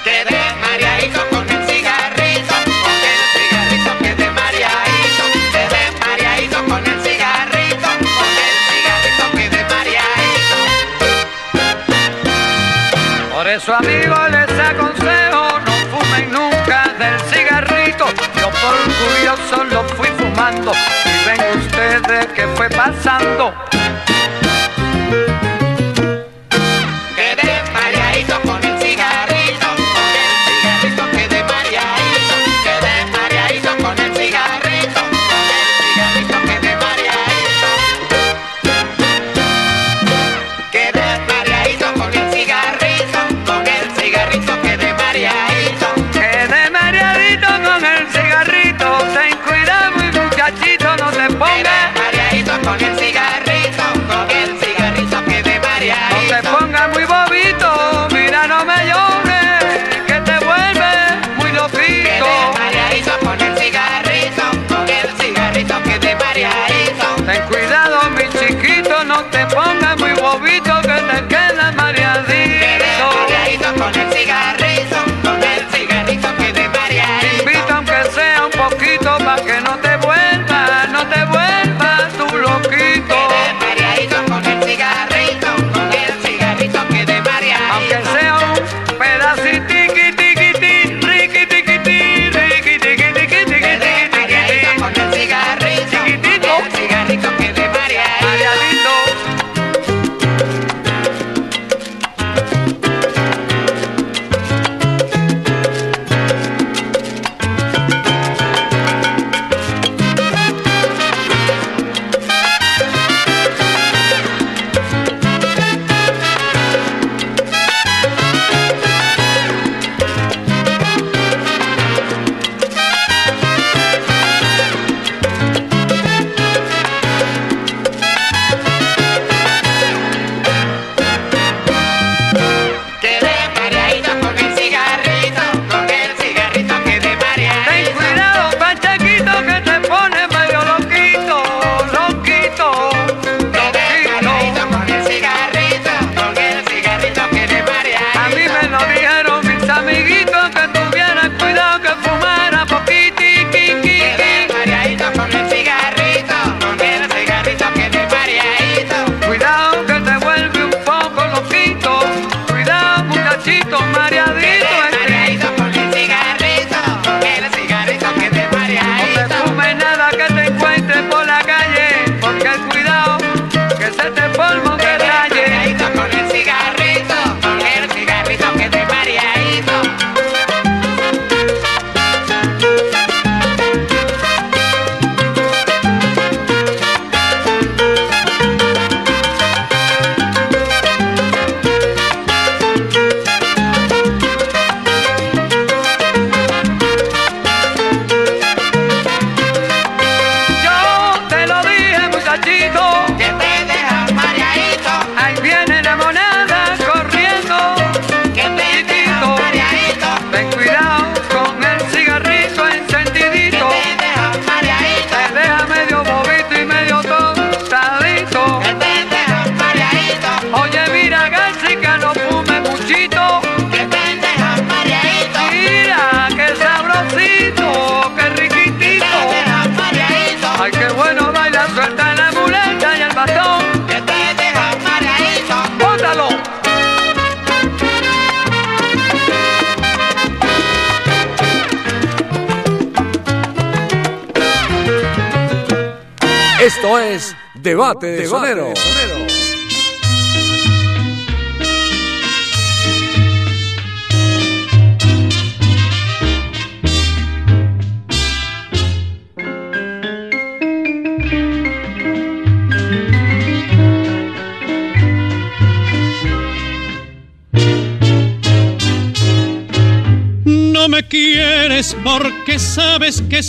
Quedé mareadito por curioso lo fui fumando y ven ustedes qué fue pasando.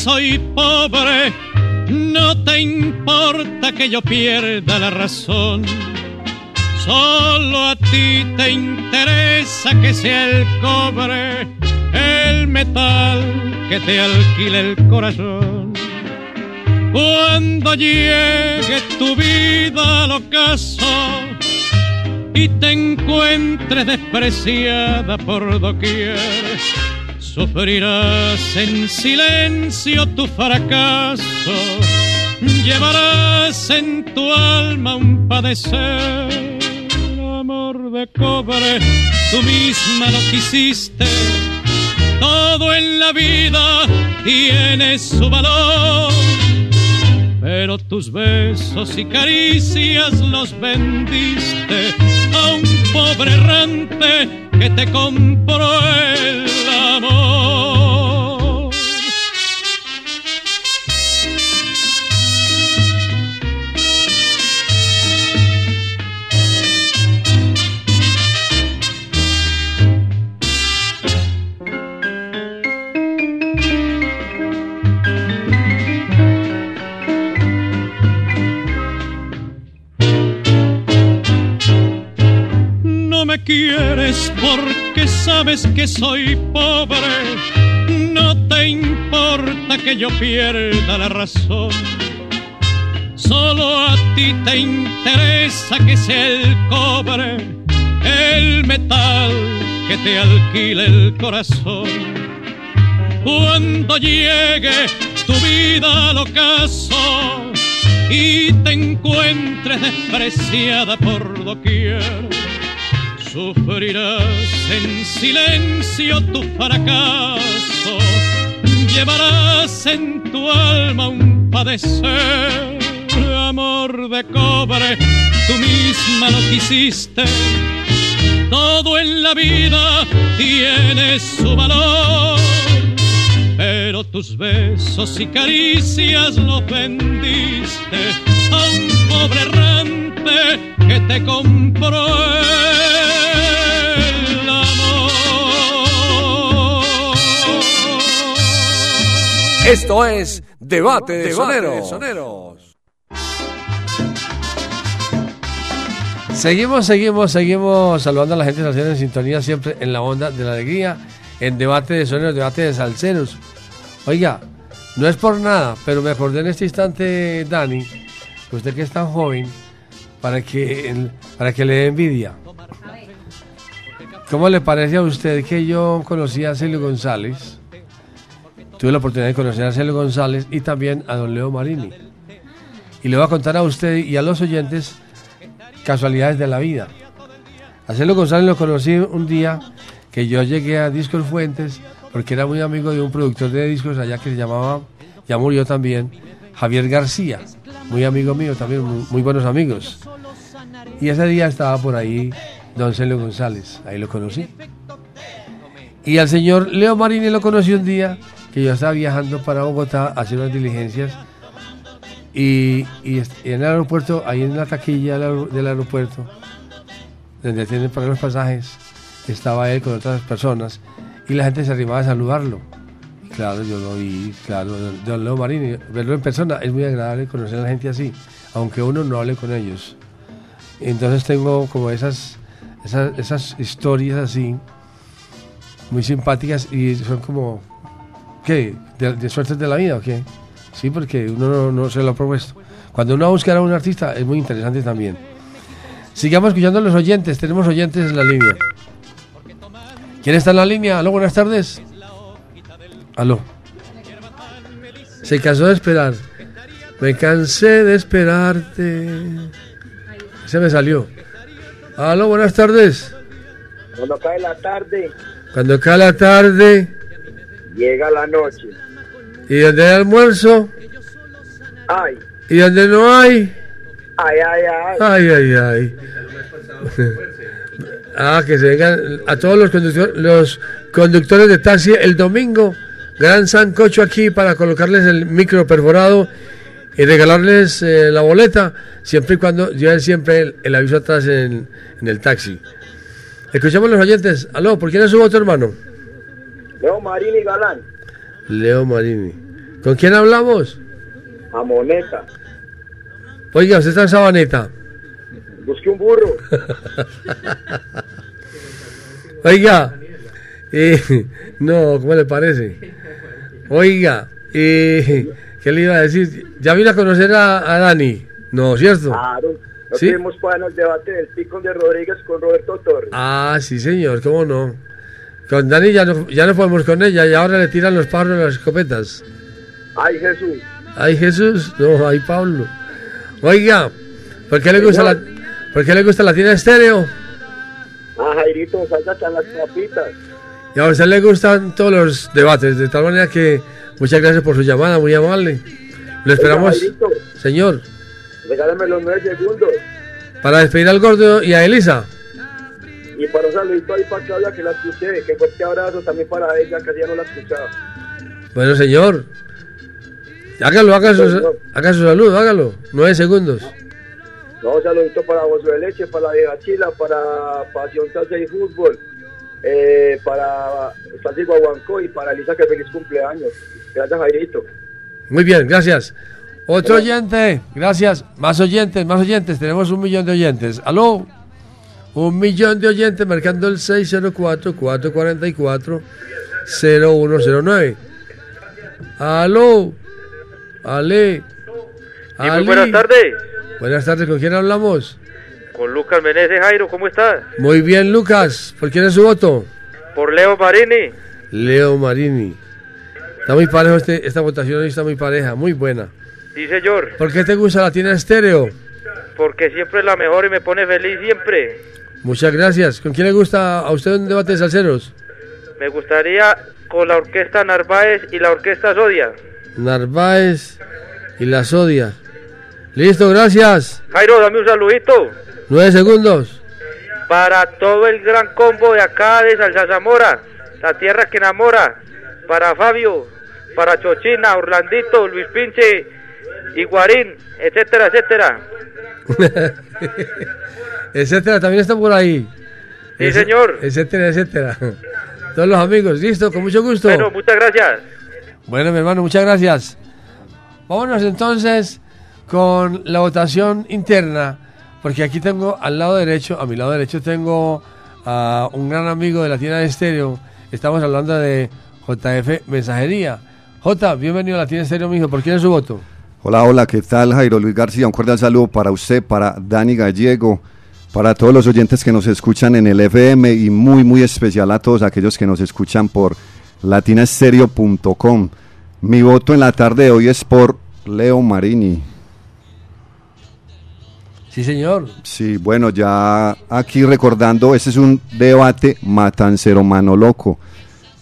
Soy pobre. No te importa que yo pierda la razón. Solo a ti te interesa que sea el cobre, el metal que te alquile el corazón. Cuando llegue tu vida al ocaso y te encuentres despreciada por doquier, Sufrirás en silencio tu fracaso, llevarás en tu alma un padecer. Amor de cobre, tú misma lo quisiste, todo en la vida tiene su valor. Pero tus besos y caricias los vendiste a un pobre errante que te compró porque sabes que soy pobre. No te importa que yo pierda la razón. Solo a ti te interesa que sea el cobre, el metal que te alquile el corazón. Cuando llegue tu vida al ocaso y te encuentres despreciada por doquier, sufrirás en silencio tu fracaso, llevarás en tu alma un padecer, amor de cobre, tú misma lo quisiste, todo en la vida tiene su valor. Pero tus besos y caricias los vendiste a un pobre errante que te compró Esto es Debate de Soneros. Seguimos, seguimos, seguimos saludando a la gente de en sintonía siempre en la onda de la alegría, en debate de soneros, debate de salseros. Oiga, no es por nada, pero me acordé en este instante, Dani, usted que es tan joven, para que, para que le dé envidia. ¿Cómo le parece a usted que yo conocí a Celio González? Tuve la oportunidad de conocer a Celio González y también a don Leo Marini. Y le voy a contar a usted y a los oyentes casualidades de la vida. A Celio González lo conocí un día que yo llegué a Discos Fuentes porque era muy amigo de un productor de discos allá que se llamaba, ya murió también, Javier García, muy amigo mío también, muy, muy buenos amigos. Y ese día estaba por ahí don Celio González, ahí lo conocí. Y al señor Leo Marini lo conocí un día que yo estaba viajando para Bogotá a hacer unas diligencias y, y en el aeropuerto, ahí en la taquilla del, aer- del aeropuerto, donde tienen para los pasajes, estaba él con otras personas y la gente se arrimaba a saludarlo. Claro, yo lo vi, claro, don Leo Marini, verlo en persona es muy agradable conocer a la gente así, aunque uno no hable con ellos. Entonces tengo como esas, esas, esas historias así, muy simpáticas y son como, ¿qué? ¿De, de suertes de la vida o qué? Sí, porque uno no, no se lo ha propuesto. Cuando uno va a buscar a un artista es muy interesante también. Sigamos escuchando a los oyentes, tenemos oyentes en la línea. ¿Quién está en la línea? Aló, buenas tardes. Aló. Se cansó de esperar. Me cansé de esperarte. Se me salió. Aló, buenas tardes. Cuando cae la tarde, Cuando cae la tarde llega la noche. y donde hay almuerzo, Ay, ¿Y donde no hay? Ay, ay, ay. Ay, ay, ay. Ah, que se vengan a todos los, conductor- los conductores de taxi el domingo. Gran sancocho aquí para colocarles el micro perforado y regalarles eh, la boleta, siempre y cuando lleven siempre el, el aviso atrás en, en el taxi. Escuchamos los oyentes. Aló, ¿por quién es su voto, hermano? Leo Marini Galán, Leo Marini. ¿Con quién hablamos? a Moneta. Oiga, usted está en Sabaneta. Busque un burro. Oiga, eh, no, ¿cómo le parece? Oiga, eh, ¿qué le iba a decir? ¿Ya vino a conocer a, a Dani? No, ¿cierto? Claro. Nos ¿Sí? tuvimos para el debate del pico de Rodríguez con Roberto Torres. Ah, sí, señor, ¿cómo no? Con Dani ya no, ya no podemos con ella y ahora le tiran los pájaros las escopetas. Ay, Jesús. Ay, Jesús, no, ay, Pablo. Oiga, ¿por qué le gusta la, ¿por qué le gusta la tienda estéreo? A Jairito, hasta las papitas. Y a usted le gustan todos los debates, de tal manera que muchas gracias por su llamada, muy amable. Lo esperamos, Oiga, Jairito, señor, regálame los nueve segundos. para despedir al gordo y a Elisa. Y para un saludito ahí para Claudia que la escuché. Que fuerte abrazo también para ella, que ya no la escuchaba. Bueno, señor, hágalo, haga su, haga su saludo, hágalo, nueve segundos. No, un saludito para Bozo de Leche, para la vieja Chila, para Pasión Salsa y Fútbol, eh, para Salsa y Guaguancó y para Elisa que feliz cumpleaños. Gracias, Jairito. Muy bien, gracias. Otro oyente, gracias. Más oyentes, más oyentes. Tenemos un millón de oyentes. ¿Aló? Un millón de oyentes marcando el 604-444-0109. ¿Aló? Ale. Sí, muy buenas tardes. Buenas tardes, ¿con quién hablamos? Con Lucas Meneses Jairo, ¿cómo estás? Muy bien, Lucas. ¿Por quién es su voto? Por Leo Marini. Leo Marini. Está muy parejo este, esta votación hoy está muy pareja, muy buena. Sí, señor. ¿Por qué te gusta la tienda estéreo? Porque siempre es la mejor y me pone feliz siempre. Muchas gracias. ¿Con quién le gusta a usted un debate de salseros? Me gustaría con la orquesta Narváez y la orquesta Sodia. Narváez y la Sodia. Listo, gracias. Jairo, dame un saludito Nueve segundos. para todo el gran combo de acá de Salsa Zamora, la tierra que enamora. Para Fabio, para Chochina, Orlandito, Luis Pinche, Iguarín, etcétera, etcétera. etcétera, también está por ahí. Sí, Ese- señor. Etcétera, etcétera. Todos los amigos, listo, con mucho gusto. Bueno, muchas gracias. Bueno, mi hermano, muchas gracias. Vámonos entonces con la votación interna, porque aquí tengo al lado derecho, a mi lado derecho tengo a un gran amigo de la tienda de estéreo. Estamos hablando de JF Mensajería. J, bienvenido a la tienda de estéreo, mijo. ¿Por quién es su voto? Hola, hola, ¿qué tal Jairo Luis García? Un cordial saludo para usted, para Dani Gallego, para todos los oyentes que nos escuchan en el FM y muy, muy especial a todos aquellos que nos escuchan por latinastereo.com. Mi voto en la tarde de hoy es por Leo Marini. Sí, señor. Sí, bueno, ya aquí recordando, este es un debate matancero mano loco,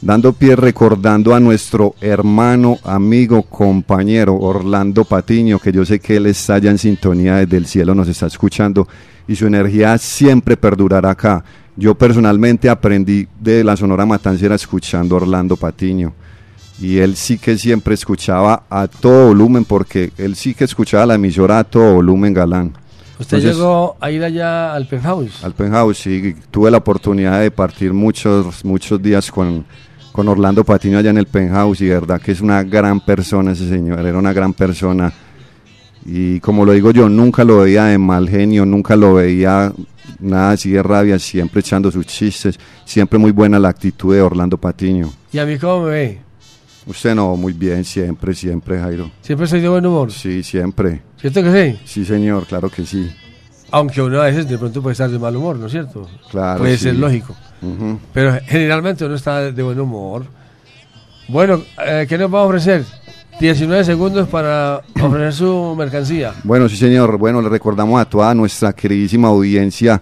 dando pie recordando a nuestro hermano, amigo, compañero Orlando Patiño, que yo sé que él está allá en sintonía desde el cielo, nos está escuchando y su energía siempre perdurará acá. Yo personalmente aprendí de la Sonora Matancera escuchando a Orlando Patiño. Y él sí que siempre escuchaba a todo volumen, porque él sí que escuchaba la emisora a todo volumen galán. Usted Entonces, llegó a ir allá al penthouse. al penthouse, sí, tuve la oportunidad de partir muchos, muchos días con, con Orlando Patiño allá en el penthouse y verdad que es una gran persona ese señor, era una gran persona. Y como lo digo yo, nunca lo veía de mal genio, nunca lo veía nada así de rabia, siempre echando sus chistes, siempre muy buena la actitud de Orlando Patiño. ¿Y a mí cómo me ve? Usted no, muy bien, siempre, siempre, Jairo. ¿Siempre soy de buen humor? Sí, siempre. ¿Cierto que sí? Sí, señor, claro que sí. Aunque uno a veces de pronto puede estar de mal humor, ¿no es cierto? Claro, Puede sí. ser lógico. Pero generalmente uno está de buen humor. Bueno, eh, ¿qué nos va a ofrecer? 19 segundos para ofrecer su mercancía. Bueno, sí, señor. Bueno, le recordamos a toda nuestra queridísima audiencia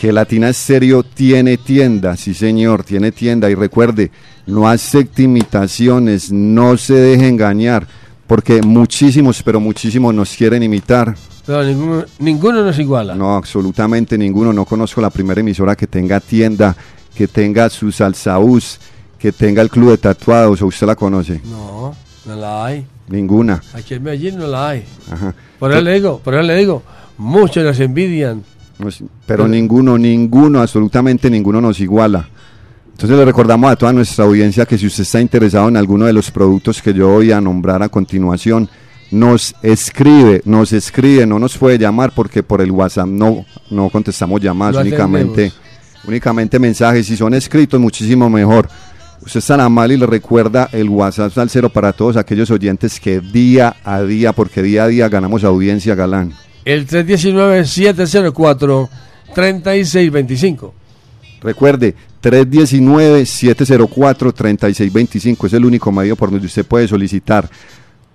que Latina Estéreo tiene tienda, sí, señor, tiene tienda. Y recuerde, no acepte imitaciones, no se deje engañar. porque muchísimos, pero muchísimos nos quieren imitar. Pero ninguno, ninguno nos iguala. No, absolutamente ninguno. No conozco la primera emisora que tenga tienda, que tenga su salsaús, que tenga el club de tatuados. ¿O usted la conoce? No, no la hay. Ninguna. Aquí en Medellín no la hay. Ajá. Por eso le digo, por eso le digo, muchos nos envidian. Pero ninguno, ninguno, absolutamente ninguno nos iguala. Entonces le recordamos a toda nuestra audiencia que si usted está interesado en alguno de los productos que yo voy a nombrar a continuación, nos escribe, nos escribe, no nos puede llamar porque por el WhatsApp no, no contestamos llamadas, únicamente, únicamente mensajes. Si son escritos, muchísimo mejor. Usted está tan mal y le recuerda el WhatsApp al cero para todos aquellos oyentes que día a día, porque día a día ganamos audiencia, Galán. El 319-704-3625. Recuerde, 319-704-3625 es el único medio por donde usted puede solicitar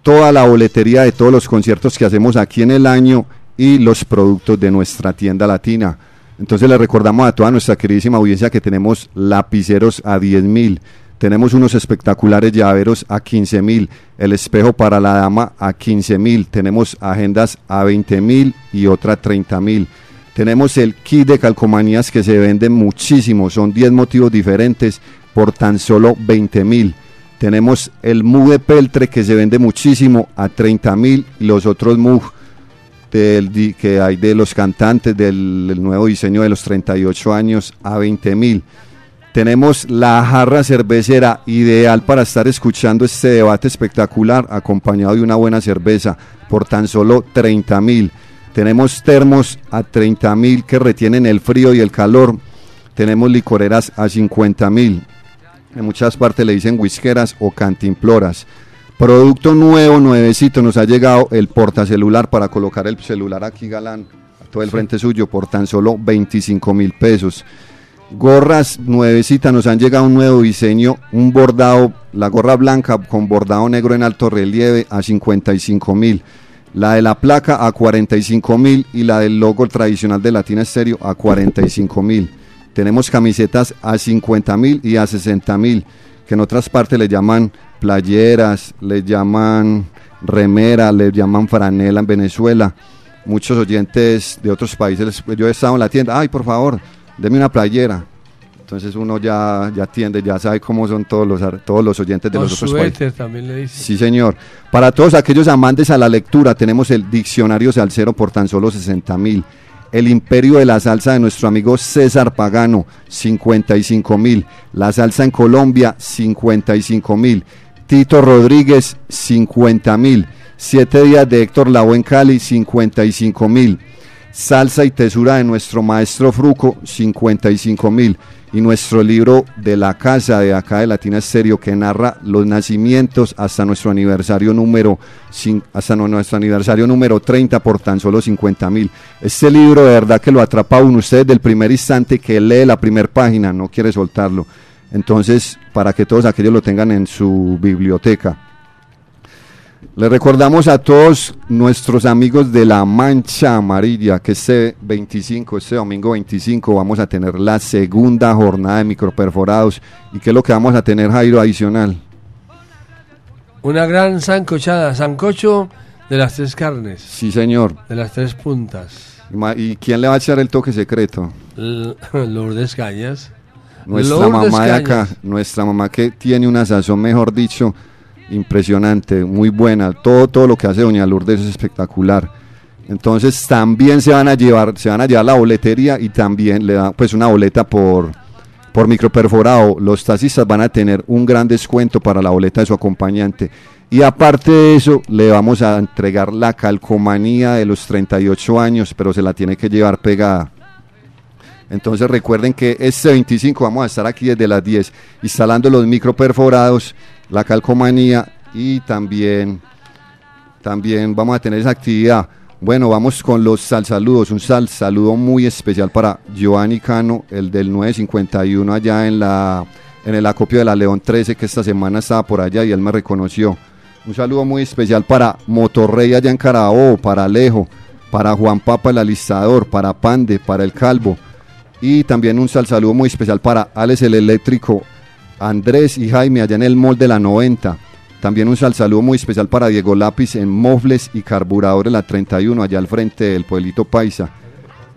toda la boletería de todos los conciertos que hacemos aquí en el año y los productos de nuestra tienda latina. Entonces le recordamos a toda nuestra queridísima audiencia que tenemos lapiceros a 10 mil, tenemos unos espectaculares llaveros a 15 mil, el espejo para la dama a 15 mil, tenemos agendas a 20 mil y otra 30 mil. Tenemos el kit de calcomanías que se vende muchísimo, son 10 motivos diferentes por tan solo 20 mil. Tenemos el MUG de peltre que se vende muchísimo a 30 mil y los otros MUG que hay de los cantantes del, del nuevo diseño de los 38 años a 20 mil. Tenemos la jarra cervecera ideal para estar escuchando este debate espectacular acompañado de una buena cerveza por tan solo 30 mil. Tenemos termos a 30 mil que retienen el frío y el calor. Tenemos licoreras a 50 mil. En muchas partes le dicen whiskeras o cantimploras. Producto nuevo, nuevecito, nos ha llegado el portacelular para colocar el celular aquí, galán, a todo el frente suyo, por tan solo 25 mil pesos. Gorras nuevecitas, nos han llegado un nuevo diseño, un bordado, la gorra blanca con bordado negro en alto relieve a 55 mil. La de la placa a 45 mil y la del logo tradicional de Latina Estéreo a 45 mil. Tenemos camisetas a 50 mil y a 60 mil, que en otras partes le llaman playeras, le llaman remera, le llaman franela en Venezuela. Muchos oyentes de otros países, yo he estado en la tienda, ay, por favor, deme una playera. Entonces uno ya, ya atiende, ya sabe cómo son todos los, todos los oyentes de los otros países. también le dicen. Sí, señor. Para todos aquellos amantes a la lectura, tenemos el Diccionario Salsero por tan solo 60 mil. El Imperio de la Salsa de nuestro amigo César Pagano, 55 mil. La Salsa en Colombia, 55 mil. Tito Rodríguez, 50 mil. Siete días de Héctor Lavoe en Cali, 55 mil. Salsa y Tesura de nuestro maestro Fruco, 55 mil. Y nuestro libro de la casa de acá de Latina Estéreo que narra los nacimientos hasta nuestro aniversario número hasta nu- nuestro aniversario número 30 por tan solo 50 mil. Este libro de verdad que lo atrapa uno usted del primer instante que lee la primera página, no quiere soltarlo. Entonces, para que todos aquellos lo tengan en su biblioteca. Le recordamos a todos nuestros amigos de la Mancha Amarilla que este 25, este domingo 25 vamos a tener la segunda jornada de microperforados. ¿Y qué es lo que vamos a tener, Jairo, adicional? Una gran sancochada, sancocho de las tres carnes, Sí, señor. de las tres puntas. ¿Y ma- ¿Y quién le va a echar el toque secreto? L- Lourdes Cañas. Nuestra Lourdes mamá de acá, Cañas. nuestra mamá que tiene una sazón, mejor dicho, impresionante, muy buena. Todo, todo lo que hace Doña Lourdes es espectacular. Entonces también se van a llevar, se van a llevar la boletería y también le dan pues una boleta por, por microperforado. Los taxistas van a tener un gran descuento para la boleta de su acompañante. Y aparte de eso, le vamos a entregar la calcomanía de los 38 años, pero se la tiene que llevar pegada. Entonces recuerden que este 25 vamos a estar aquí desde las 10 instalando los microperforados, la calcomanía y también, también vamos a tener esa actividad. Bueno, vamos con los salsaludos. Un sal saludo muy especial para Giovanni Cano, el del 951 allá en, la, en el acopio de la León 13, que esta semana estaba por allá y él me reconoció. Un saludo muy especial para Motorrey allá en Carabobo, para Alejo, para Juan Papa el Alistador, para Pande, para El Calvo. Y también un sal saludo muy especial para Alex el Eléctrico, Andrés y Jaime allá en el Mall de la 90. También un sal saludo muy especial para Diego Lápiz en Mofles y Carburadores La 31, allá al frente del pueblito Paisa.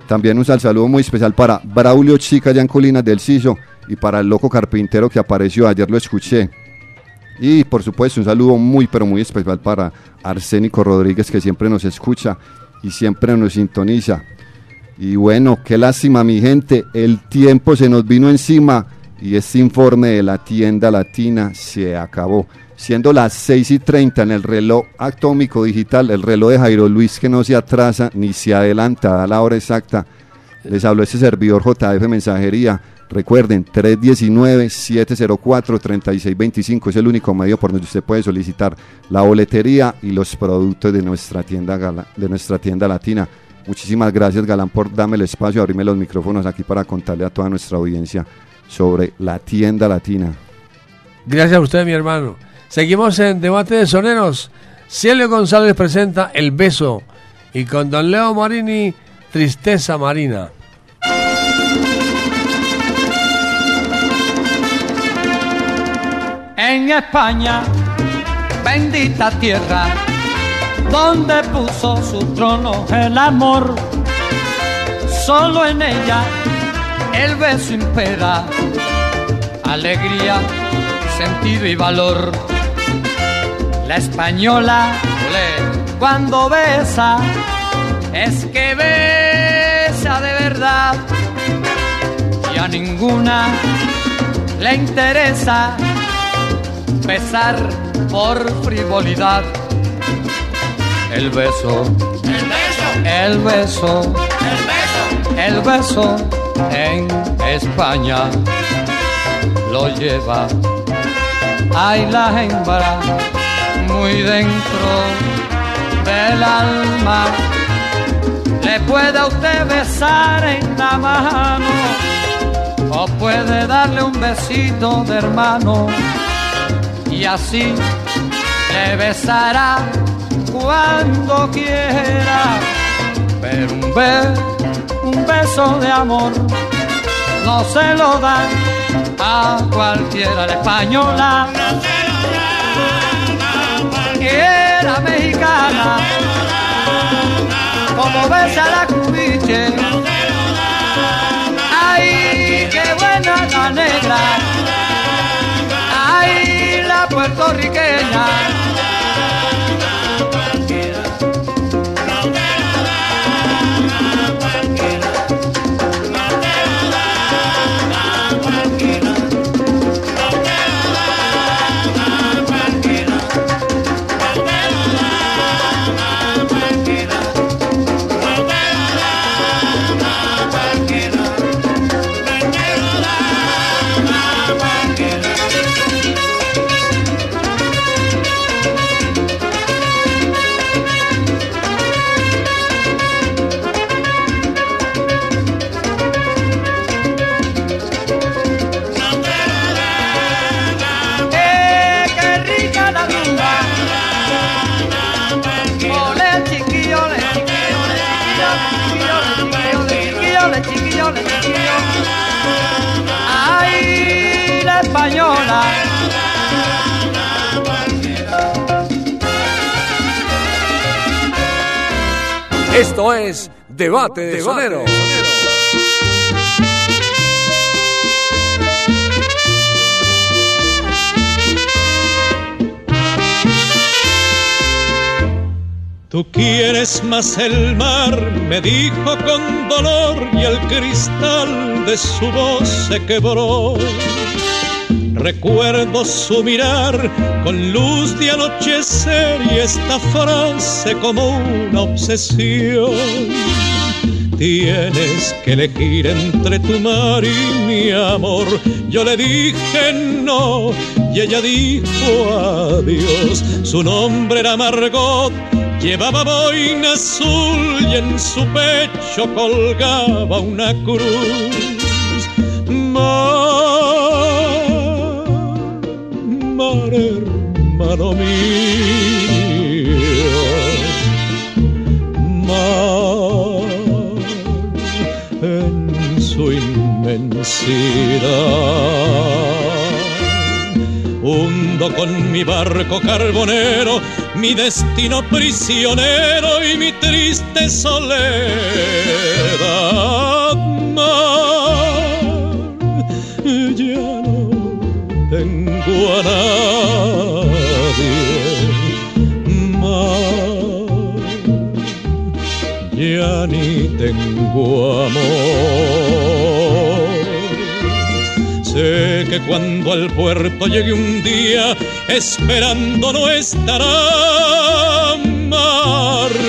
También un sal saludo muy especial para Braulio Chica, allá en Colinas del Ciso, y para el loco carpintero que apareció, ayer lo escuché. Y por supuesto un saludo muy pero muy especial para Arsénico Rodríguez que siempre nos escucha y siempre nos sintoniza. Y bueno, qué lástima mi gente, el tiempo se nos vino encima y este informe de la tienda latina se acabó. Siendo las 6 y 30 en el reloj atómico digital, el reloj de Jairo Luis que no se atrasa ni se adelanta a la hora exacta. Les habló ese servidor JF Mensajería. Recuerden, 319-704-3625 es el único medio por donde usted puede solicitar la boletería y los productos de nuestra tienda, de nuestra tienda latina. Muchísimas gracias, Galán, por darme el espacio, abrirme los micrófonos aquí para contarle a toda nuestra audiencia sobre la tienda latina. Gracias a usted, mi hermano. Seguimos en Debate de Soneros. Cielo González presenta El Beso. Y con Don Leo Marini, Tristeza Marina. En España, bendita tierra, donde puso su trono el amor. Solo en ella el beso impera, alegría, sentido y valor. La española, cuando besa, es que besa de verdad y a ninguna le interesa besar por frivolidad. El beso, el beso, el beso en España lo lleva. Hay la hembra muy dentro del alma. Le puede usted besar en la mano o puede darle un besito de hermano y así le besará cuando quiera. Pero un, be- un beso de amor no se lo dan a cualquiera. La española era mexicana, como besa la cubiche. Ay, qué buena la negra. Ay, la puertorriqueña. Esto es Debate de Soneros. Tú quieres más el mar, me dijo con dolor y el cristal de su voz se quebró. Recuerdo su mirar con luz de anochecer y esta frase como una obsesión. Tienes que elegir entre tu mar y mi amor. Yo le dije no y ella dijo adiós. Su nombre era Margot, llevaba boina azul y en su pecho colgaba una cruz. Mar, mar hermano mío, mar en su inmensidad. hundo con mi barco carbonero, mi destino prisionero y mi triste soledad. Mar, a nadie. Mar, ya ni tengo amor. Sé que cuando al puerto llegue un día, esperando no estará amargo.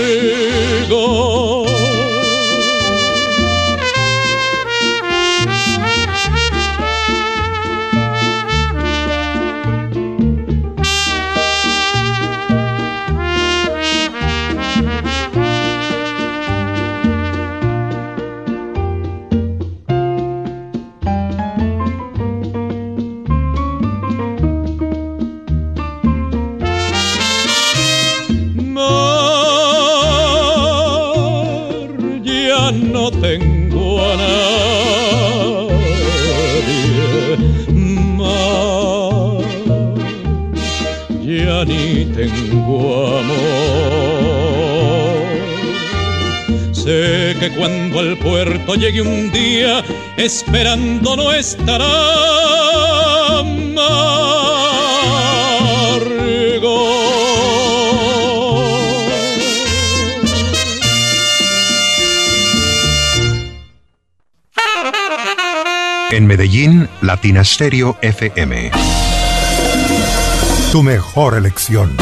Que cuando al puerto llegue un día, esperando no estará amargo. En Medellín, Latina Stereo FM. Tu mejor elección.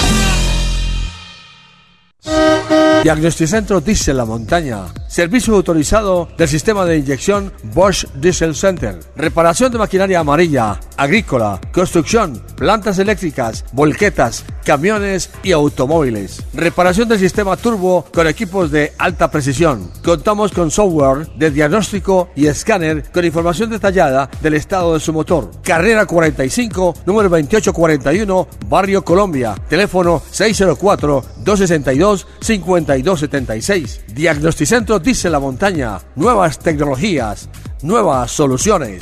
Diagnosticentro Diesel La Montaña. Servicio autorizado del sistema de inyección Bosch Diesel Center. Reparación de maquinaria amarilla, agrícola, construcción, plantas eléctricas, volquetas, camiones y automóviles. Reparación del sistema turbo con equipos de alta precisión. Contamos con software de diagnóstico y escáner con información detallada del estado de su motor. Carrera 45, número 2841, Barrio Colombia. Teléfono 604-262-5276. Diagnosticentro Dice la Montaña. Nuevas tecnologías, nuevas soluciones.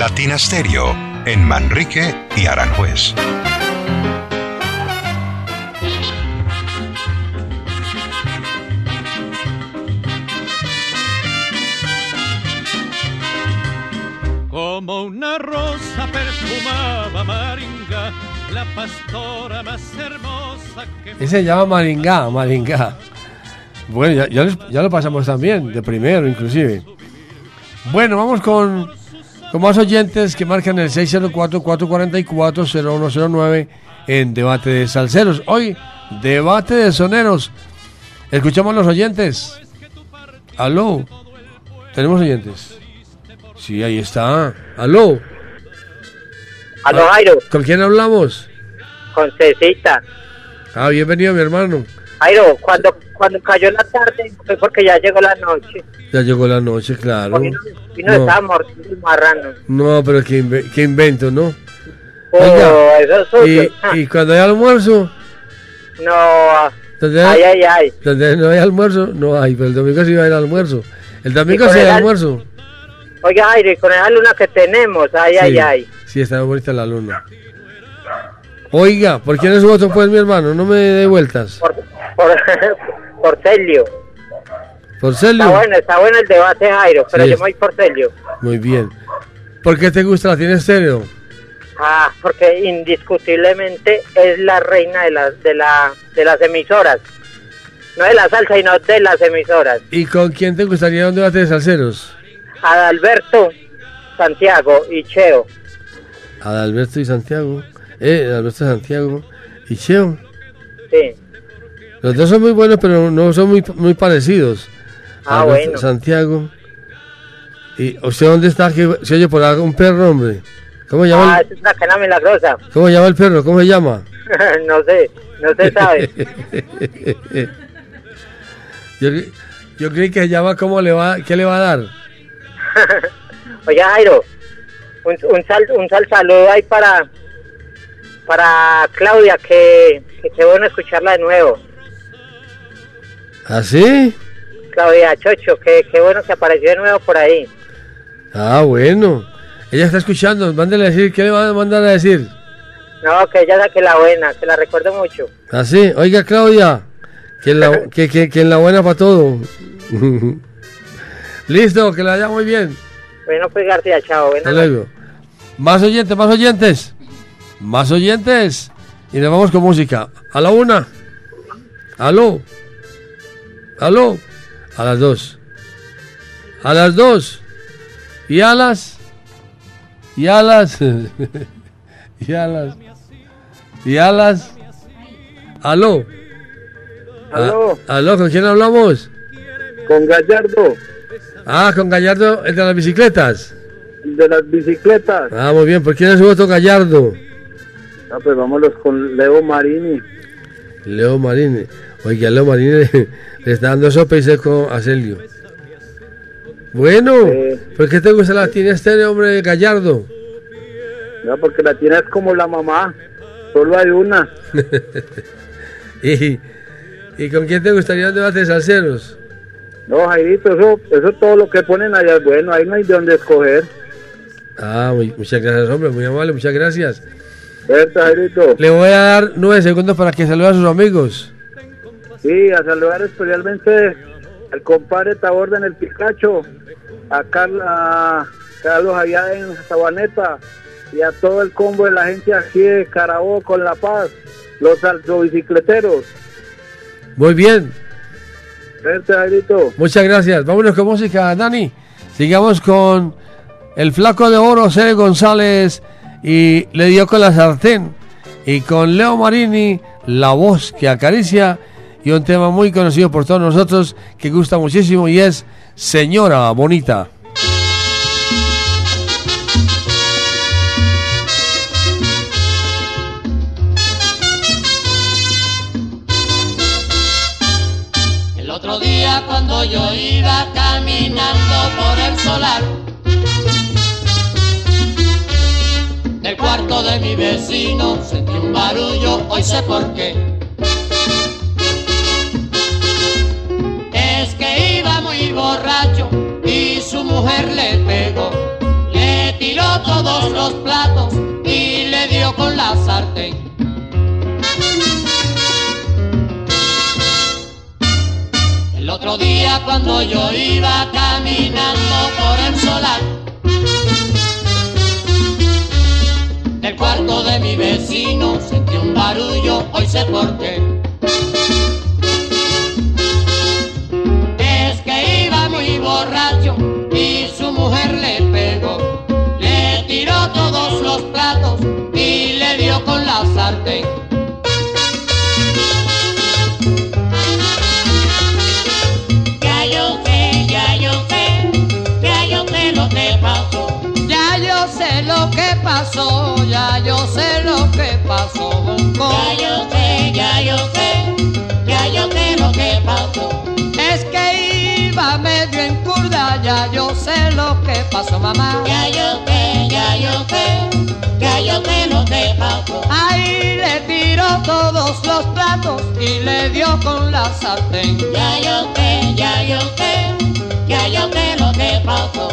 Latina Stereo en Manrique y Aranjuez. Como una rosa perfumaba Maringa, la pastora más hermosa que Ese se llama Maringá, Maringá. Bueno, ya, ya, les- ya lo pasamos también, de primero inclusive. Bueno, vamos con, con más oyentes que marcan el 604-444-0109 en Debate de Salceros. Hoy, Debate de Soneros. Escuchamos los oyentes. Aló. ¿Tenemos oyentes? Sí, ahí está. Aló. Aló, Jairo, ¿Con quién hablamos? con Cecita. Ah, bienvenido, mi hermano. Jairo, cuando, cuando cayó la tarde fue porque ya llegó la noche. Ya llegó la noche, claro. Y no, No. estaba mordiendo el marrano. No, pero qué, inve- qué invento, ¿no? Oh, Oiga, eso es suyo. y, y cuando hay almuerzo, No, donde ay, ay, ay. no hay almuerzo, no hay, pero el domingo sí va a haber almuerzo. El domingo sí hay el al- almuerzo. Oiga, Jairo, y con esa luna que tenemos, ay, ay, Sí, ay. Sí, está bonita la luna. Oiga, ¿por quién es su voto, pues, mi hermano? No me dé vueltas. Por, por, por Celio. ¿Por Celio? Está bueno, está bueno el debate, Jairo, pero Sí, yo me voy por Celio. Muy bien. ¿Por qué te gusta la tiene estéreo? Ah, porque indiscutiblemente es la reina de las, de la, de las emisoras. No de la salsa, sino de las emisoras. ¿Y con quién te gustaría un debate de salseros? Adalberto, Santiago y Cheo. Adalberto y Santiago. Eh, Adalberto y Santiago. Y Cheo. Sí. Los dos son muy buenos, pero no son muy, muy parecidos. Ah, bueno. Santiago. ¿Y usted dónde está? Que se oye por algún perro, hombre. ¿Cómo llama, Ah, el, es una cana milagrosa. ¿Cómo llama el perro? ¿Cómo se llama? no sé, no se sabe. yo, yo creí que se llama ¿Cómo le va? ¿Qué le va a dar? Oye, Jairo, un, un, sal, un sal saludo ahí para, para Claudia, que, que qué bueno escucharla de nuevo. ¿Así? Claudia Chocho, que qué bueno que apareció de nuevo por ahí. Ah, bueno. Ella está escuchando. Mándale a decir. ¿Qué le va a mandar a decir? No, que ella saque la buena, que la recuerdo mucho. ¿Así? Oiga, Claudia. Que en la, que, que, que en la buena para todo. Listo, que la vaya muy bien. Bueno, pues García, chao. Hasta luego. Más oyentes, más oyentes. Más oyentes. Y nos vamos con música. A la una. Aló. Aló. A las dos. A las dos. Y a las. Y a las. y a las. Y a las. Aló. Aló. Aló, ¿con quién hablamos? Con Gallardo, Ah, con Gallardo, el de las bicicletas. de las bicicletas. Ah, muy bien. ¿Por quién es voto Gallardo? Ah, pues vámonos con Leo Marini. Leo Marini. Oiga, Leo Marini le, le está dando sopa y seco a Celio. Bueno, ¿por qué te gusta la tiene este hombre Gallardo? No, porque la tienes como la mamá. Solo hay una. ¿Y, ¿Y con quién te gustaría un debate de salseros? No, Jairito, eso, eso todo lo que ponen allá es bueno. Ahí no hay de dónde escoger. Ah, muy- muchas gracias, hombre, muy amable, muchas gracias. Verte, Jairito. Le voy a dar nueve segundos para que salude a sus amigos. Sí, a saludar especialmente al compadre Taborda en el Picacho, a Carla, Carlos allá en Sabaneta y a todo el combo de la gente aquí de Carabobo con La Paz, los bicicleteros. Muy bien, Jairito. muchas gracias. Vámonos con música, Dani. Sigamos con el flaco de oro, C. González, y le dio con la sartén. Y con Leo Marini, la voz que acaricia, y un tema muy conocido por todos nosotros que gusta muchísimo y es Señora Bonita. El otro día cuando yo iba caminando por el solar del cuarto de mi vecino sentí un barullo, hoy sé por qué. Borracho y su mujer le pegó, le tiró todos los platos y le dio con la sartén. El otro día cuando yo iba caminando por el solar del cuarto de mi vecino sentí un barullo, hoy sé por qué. Borracho y su mujer le pegó, le tiró todos los platos y le dio con la sartén. Ya yo sé, ya yo sé, ya yo sé lo que pasó. Ya yo sé lo que pasó, ya yo sé lo que pasó. Ya yo sé, ya yo sé, ya yo sé lo que pasó. Es que iba en curda, ya yo sé lo que pasó, mamá. Ya yo sé, ya yo sé, ya yo sé lo que pasó. Ahí le tiró todos los platos y le dio con la sartén. Ya yo sé, ya yo sé, ya yo sé lo que pasó.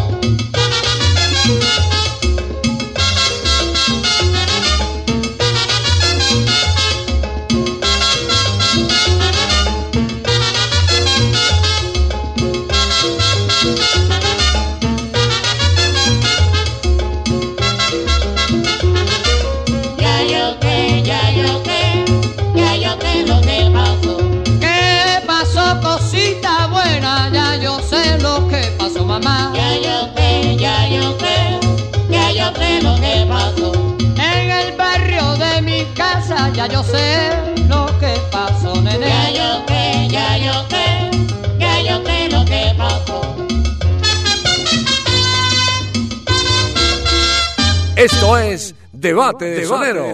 ya, yo sé lo que pasó, nene. Ya yo sé, ya yo sé, ya yo sé lo que pasó. Esto es Debate de, de Sonero.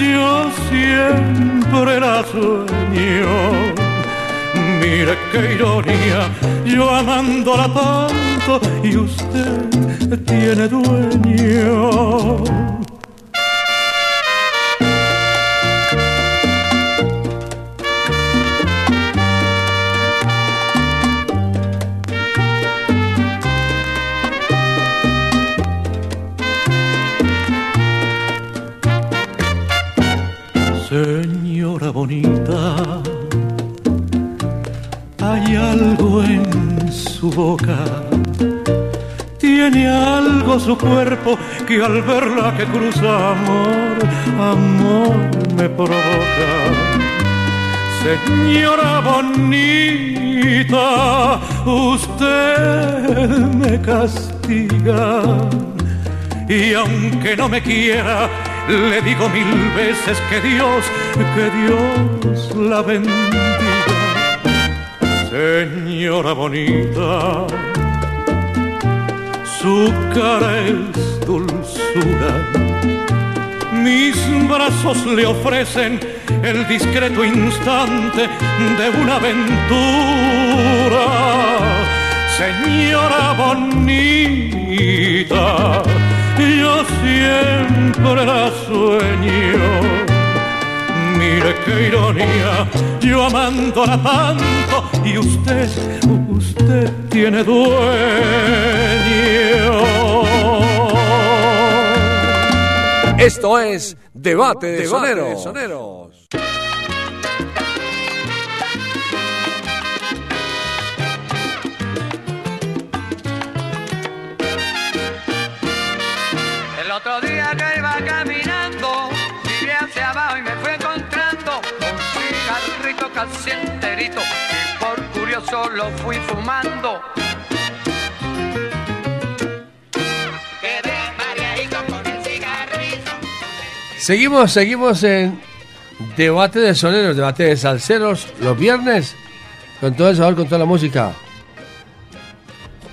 yo siempre la sueño. Mire qué ironía, yo amándola tanto y usted tiene dueño. Tiene algo su cuerpo que al verla que cruza amor, amor me provoca. Señora bonita, usted me castiga y aunque no me quiera, le digo mil veces que Dios, que Dios la bendiga. Señora bonita, su cara es dulzura. Mis brazos le ofrecen el discreto instante de una aventura. Señora bonita, yo siempre la sueño. Mire qué ironía, yo amándola tanto y usted, usted tiene dueño. Esto es Debate de Soneros. El otro día que iba caminando, miré hacia abajo y me fui encontrando un cigarrito casi enterito y por curioso lo fui fumando. Con el. Seguimos, seguimos en Debate de Soneros, Debate de Salseros, los viernes, con todo el sabor, con toda la música.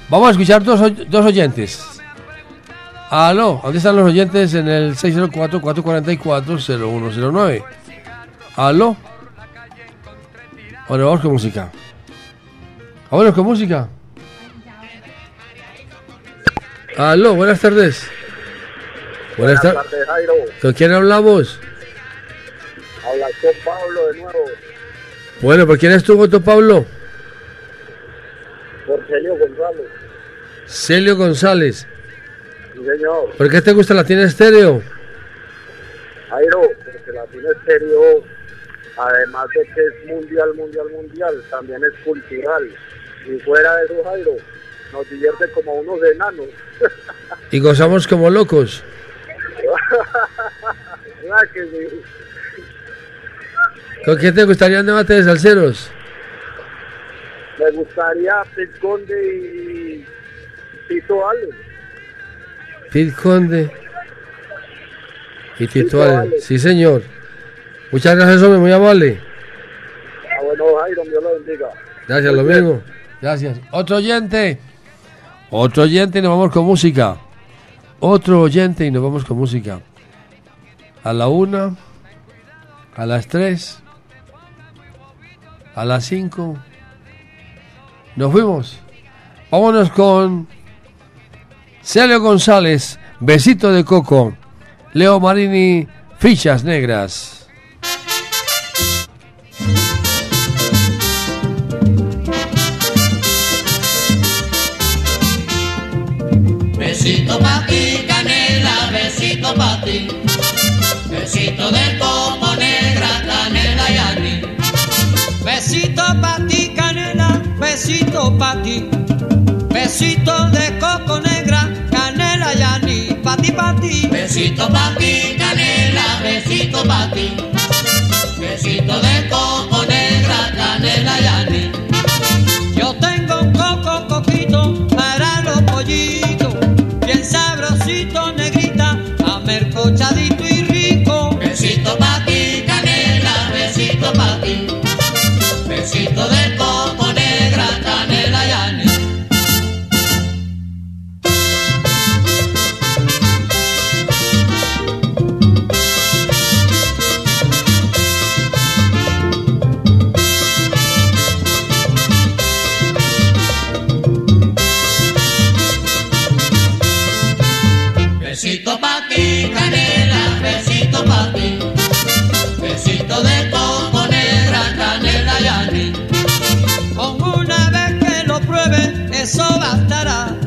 Vamos a escuchar dos, dos oyentes. Aló, ¿dónde están los oyentes en el 604-444-0109? Aló. Ahora vamos con música. Vámonos con música. Aló, buenas tardes. Buenas, tar- tardes, Jairo. ¿Con quién hablamos? Habla con Pablo de nuevo. Bueno, ¿por quién estuvo tu Pablo? Por Celio González. Celio González. Sí, señor. ¿Por qué te gusta Latina Estéreo? Jairo, porque Latino Estéreo, además de que es mundial, mundial, mundial, también es cultural. Y fuera de eso, Jairo, nos divierte como unos enanos. Y gozamos como locos. ¿Verdad que sí? ¿Con quién te gustaría un debate de salseros? Me gustaría Pete Conde y Tito Allen. Pete Conde y Tito Tito Allen. Allen. Sí, señor. Muchas gracias, hombre, muy amable. Ah, bueno, Jairo, Dios lo bendiga. Gracias, lo mismo. Gracias. Otro oyente. Otro oyente y nos vamos con música. Otro oyente y nos vamos con música. A la una, a las 3, a las 5. Nos fuimos. Vámonos con Celio González, Besito de Coco, Leo Marini, Fichas Negras. Besito de coco negra, canela y. Besito pa' ti, canela, besito pa' ti. Besito de coco negra, canela y. Pa' ti, pa' ti. Besito pa' ti, canela, besito pa' ti. Besito de coco negra, canela y. Yo tengo un coco coquito para los pollitos, bien sabrosito, negrita, amercochadito eso bastará.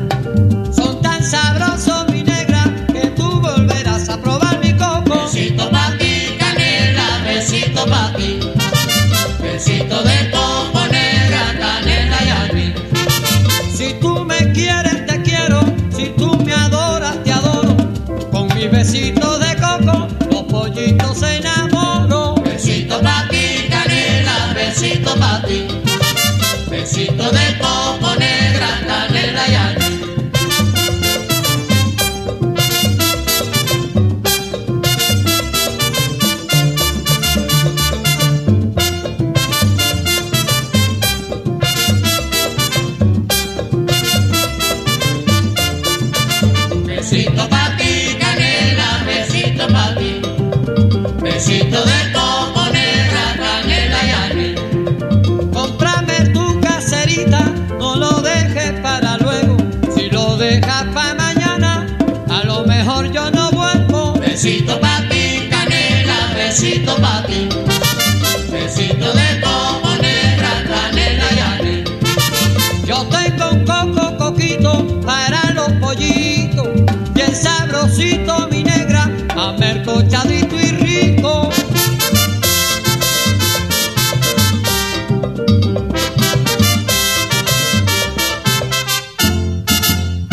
Amercochadito y rico.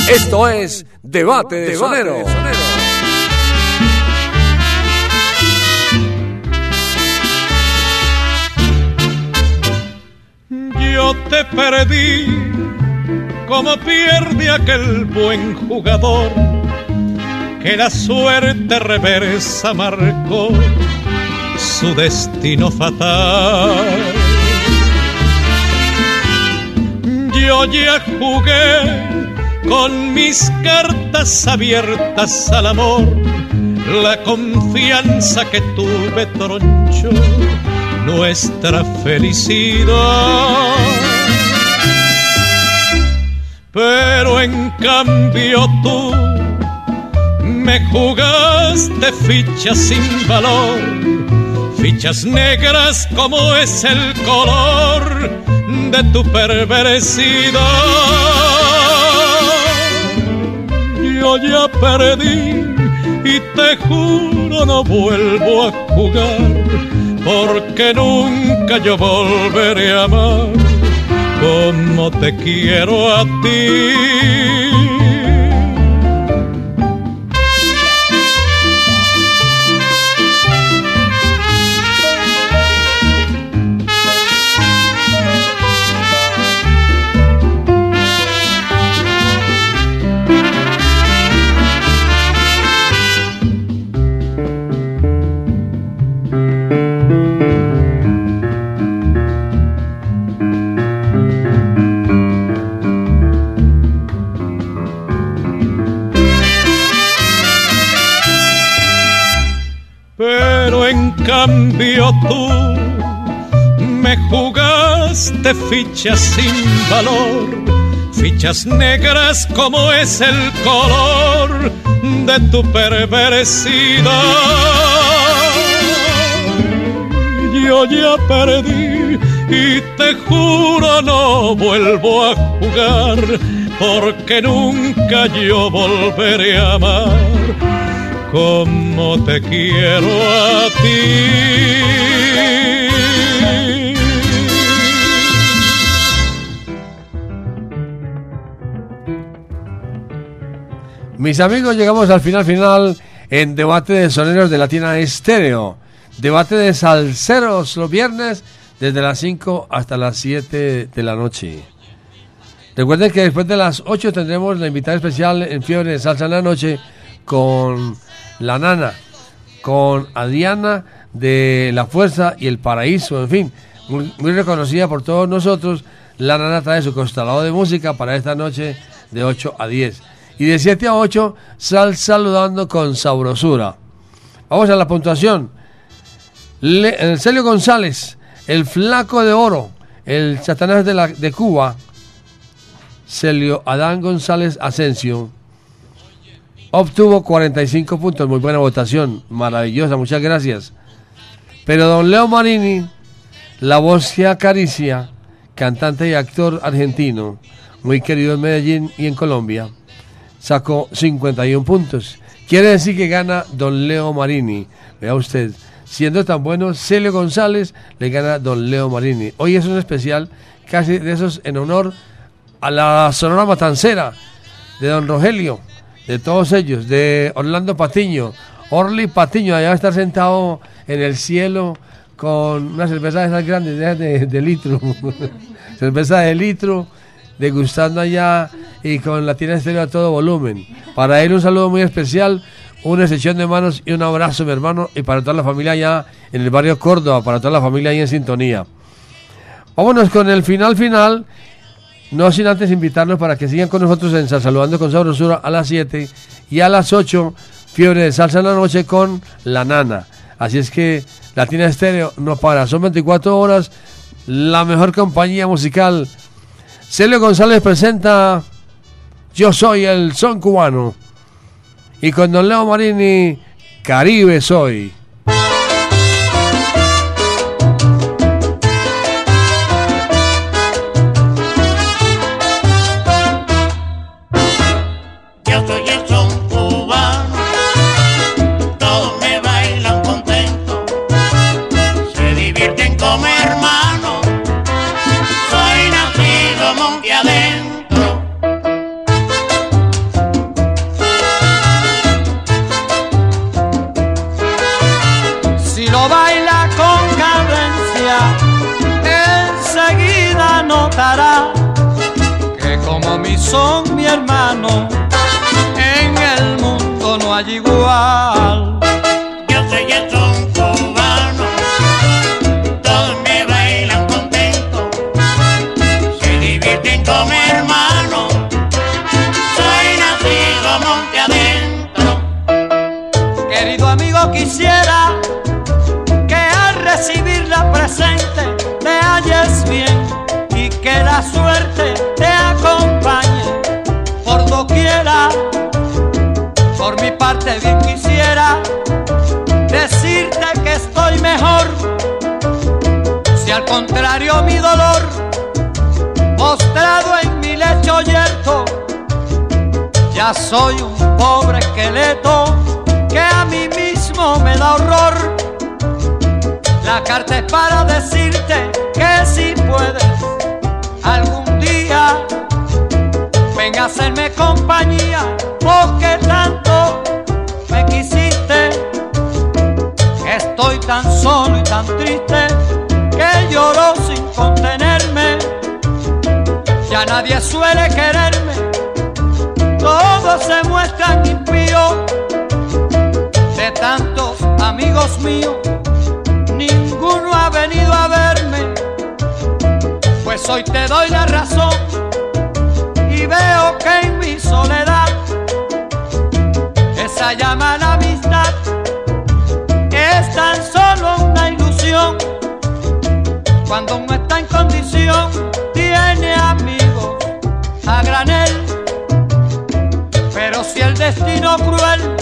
Esto es Debate de Sonero. Yo te perdí como pierde aquel buen jugador que la suerte reversa marcó su destino fatal. Yo ya jugué con mis cartas abiertas al amor, la confianza que tuve troncho nuestra felicidad. Pero en cambio tú me jugaste fichas sin valor, fichas negras como es el color de tu perversidad. Yo ya perdí y te juro no vuelvo a jugar porque nunca yo volveré a amar como te quiero a ti. Cambio tú me jugaste fichas sin valor, fichas negras como es el color de tu perversidad. Yo ya perdí y te juro no vuelvo a jugar porque nunca yo volveré a amar como te quiero a ti. Mis amigos, llegamos al final final en Debate de Soneros de Latina Estéreo. Debate de salseros los viernes desde las 5 hasta las 7 de la noche. Recuerden que después de las 8 tendremos la invitada especial en Fiebre de Salsa en la noche con la nana, con Adriana de La Fuerza y El Paraíso, en fin, muy, reconocida por todos nosotros. La nana trae su constelado de música para esta noche de 8 a 10. Y de 7 a 8, sal saludando con sabrosura. Vamos a la puntuación. Le, el Celio González, el Flaco de Oro, el Satanás de, de Cuba, Celio Adán González Asensio, obtuvo 45 puntos. Muy buena votación, maravillosa, muchas gracias. Pero don Leo Marini, la voz que acaricia, cantante y actor argentino, muy querido en Medellín y en Colombia, sacó 51 puntos. Quiere decir que gana don Leo Marini. Vea usted, siendo tan bueno, Celio González le gana don Leo Marini. Hoy es un especial casi de esos en honor a la Sonora Matancera de don Rogelio, de todos ellos, de Orlando Patiño. Orly Patiño, allá va a estar sentado en el cielo con una cerveza de esas grandes, de, de, de litro. cerveza de litro degustando allá y con la tienda estéreo a todo volumen. Para él un saludo muy especial, una excepción de manos y un abrazo, mi hermano, y para toda la familia allá en el barrio Córdoba, para toda la familia ahí en sintonía. Vámonos con el final final, no sin antes invitarlos para que sigan con nosotros en Sal Saludando con Sabrosura a las 7 y a las 8, Fiebre de Salsa en la noche con La Nana. Así es que Latina Estéreo no para, son 24 horas, la mejor compañía musical Celio González presenta Yo soy el son cubano. Y con Don Leo Marini, Caribe soy. Contrario mi dolor, postrado en mi lecho yerto, ya soy un pobre esqueleto que a mí mismo me da horror. La carta es para decirte que si puedes algún día ven a hacerme compañía porque tanto me quisiste. Estoy tan solo y tan triste que lloro sin contenerme. Ya nadie suele quererme, todos se muestran impíos. De tantos amigos míos, ninguno ha venido a verme. Pues hoy te doy la razón y veo que en mi soledad cuando no está en condición, tiene amigos a granel. Pero si el destino cruel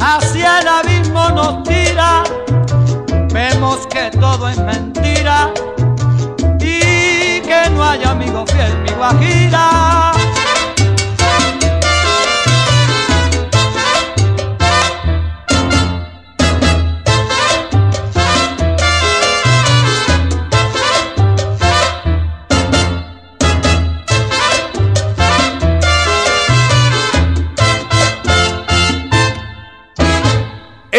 hacia el abismo nos tira, vemos que todo es mentira y que no hay amigo fiel, mi guajira.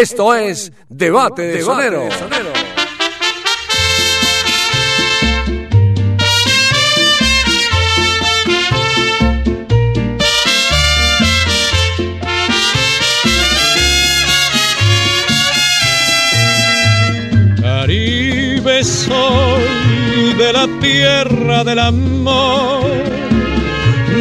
Esto es Debate de Sonero. Caribe soy de la tierra del amor,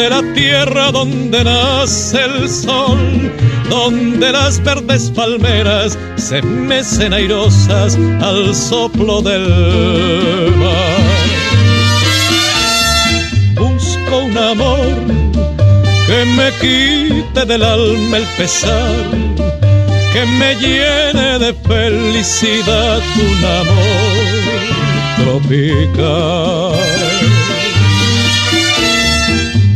de la tierra donde nace el sol, donde las verdes palmeras se mecen airosas al soplo del mar. Busco un amor que me quite del alma el pesar, que me llene de felicidad un amor tropical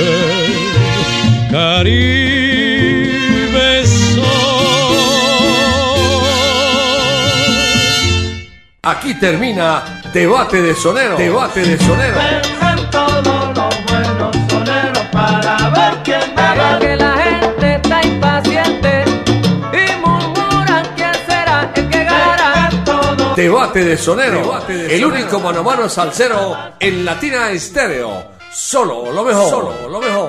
Caribe, Caribe Aquí termina Debate de Sonero. Debate de Sonero. todos los buenos soneros para ver quién Pero que la gente está impaciente y murmuran quién será el que ganará. Debate de Sonero. el único mano a mano salsero en Latina Estéreo. Solo lo mejor. Solo lo mejor.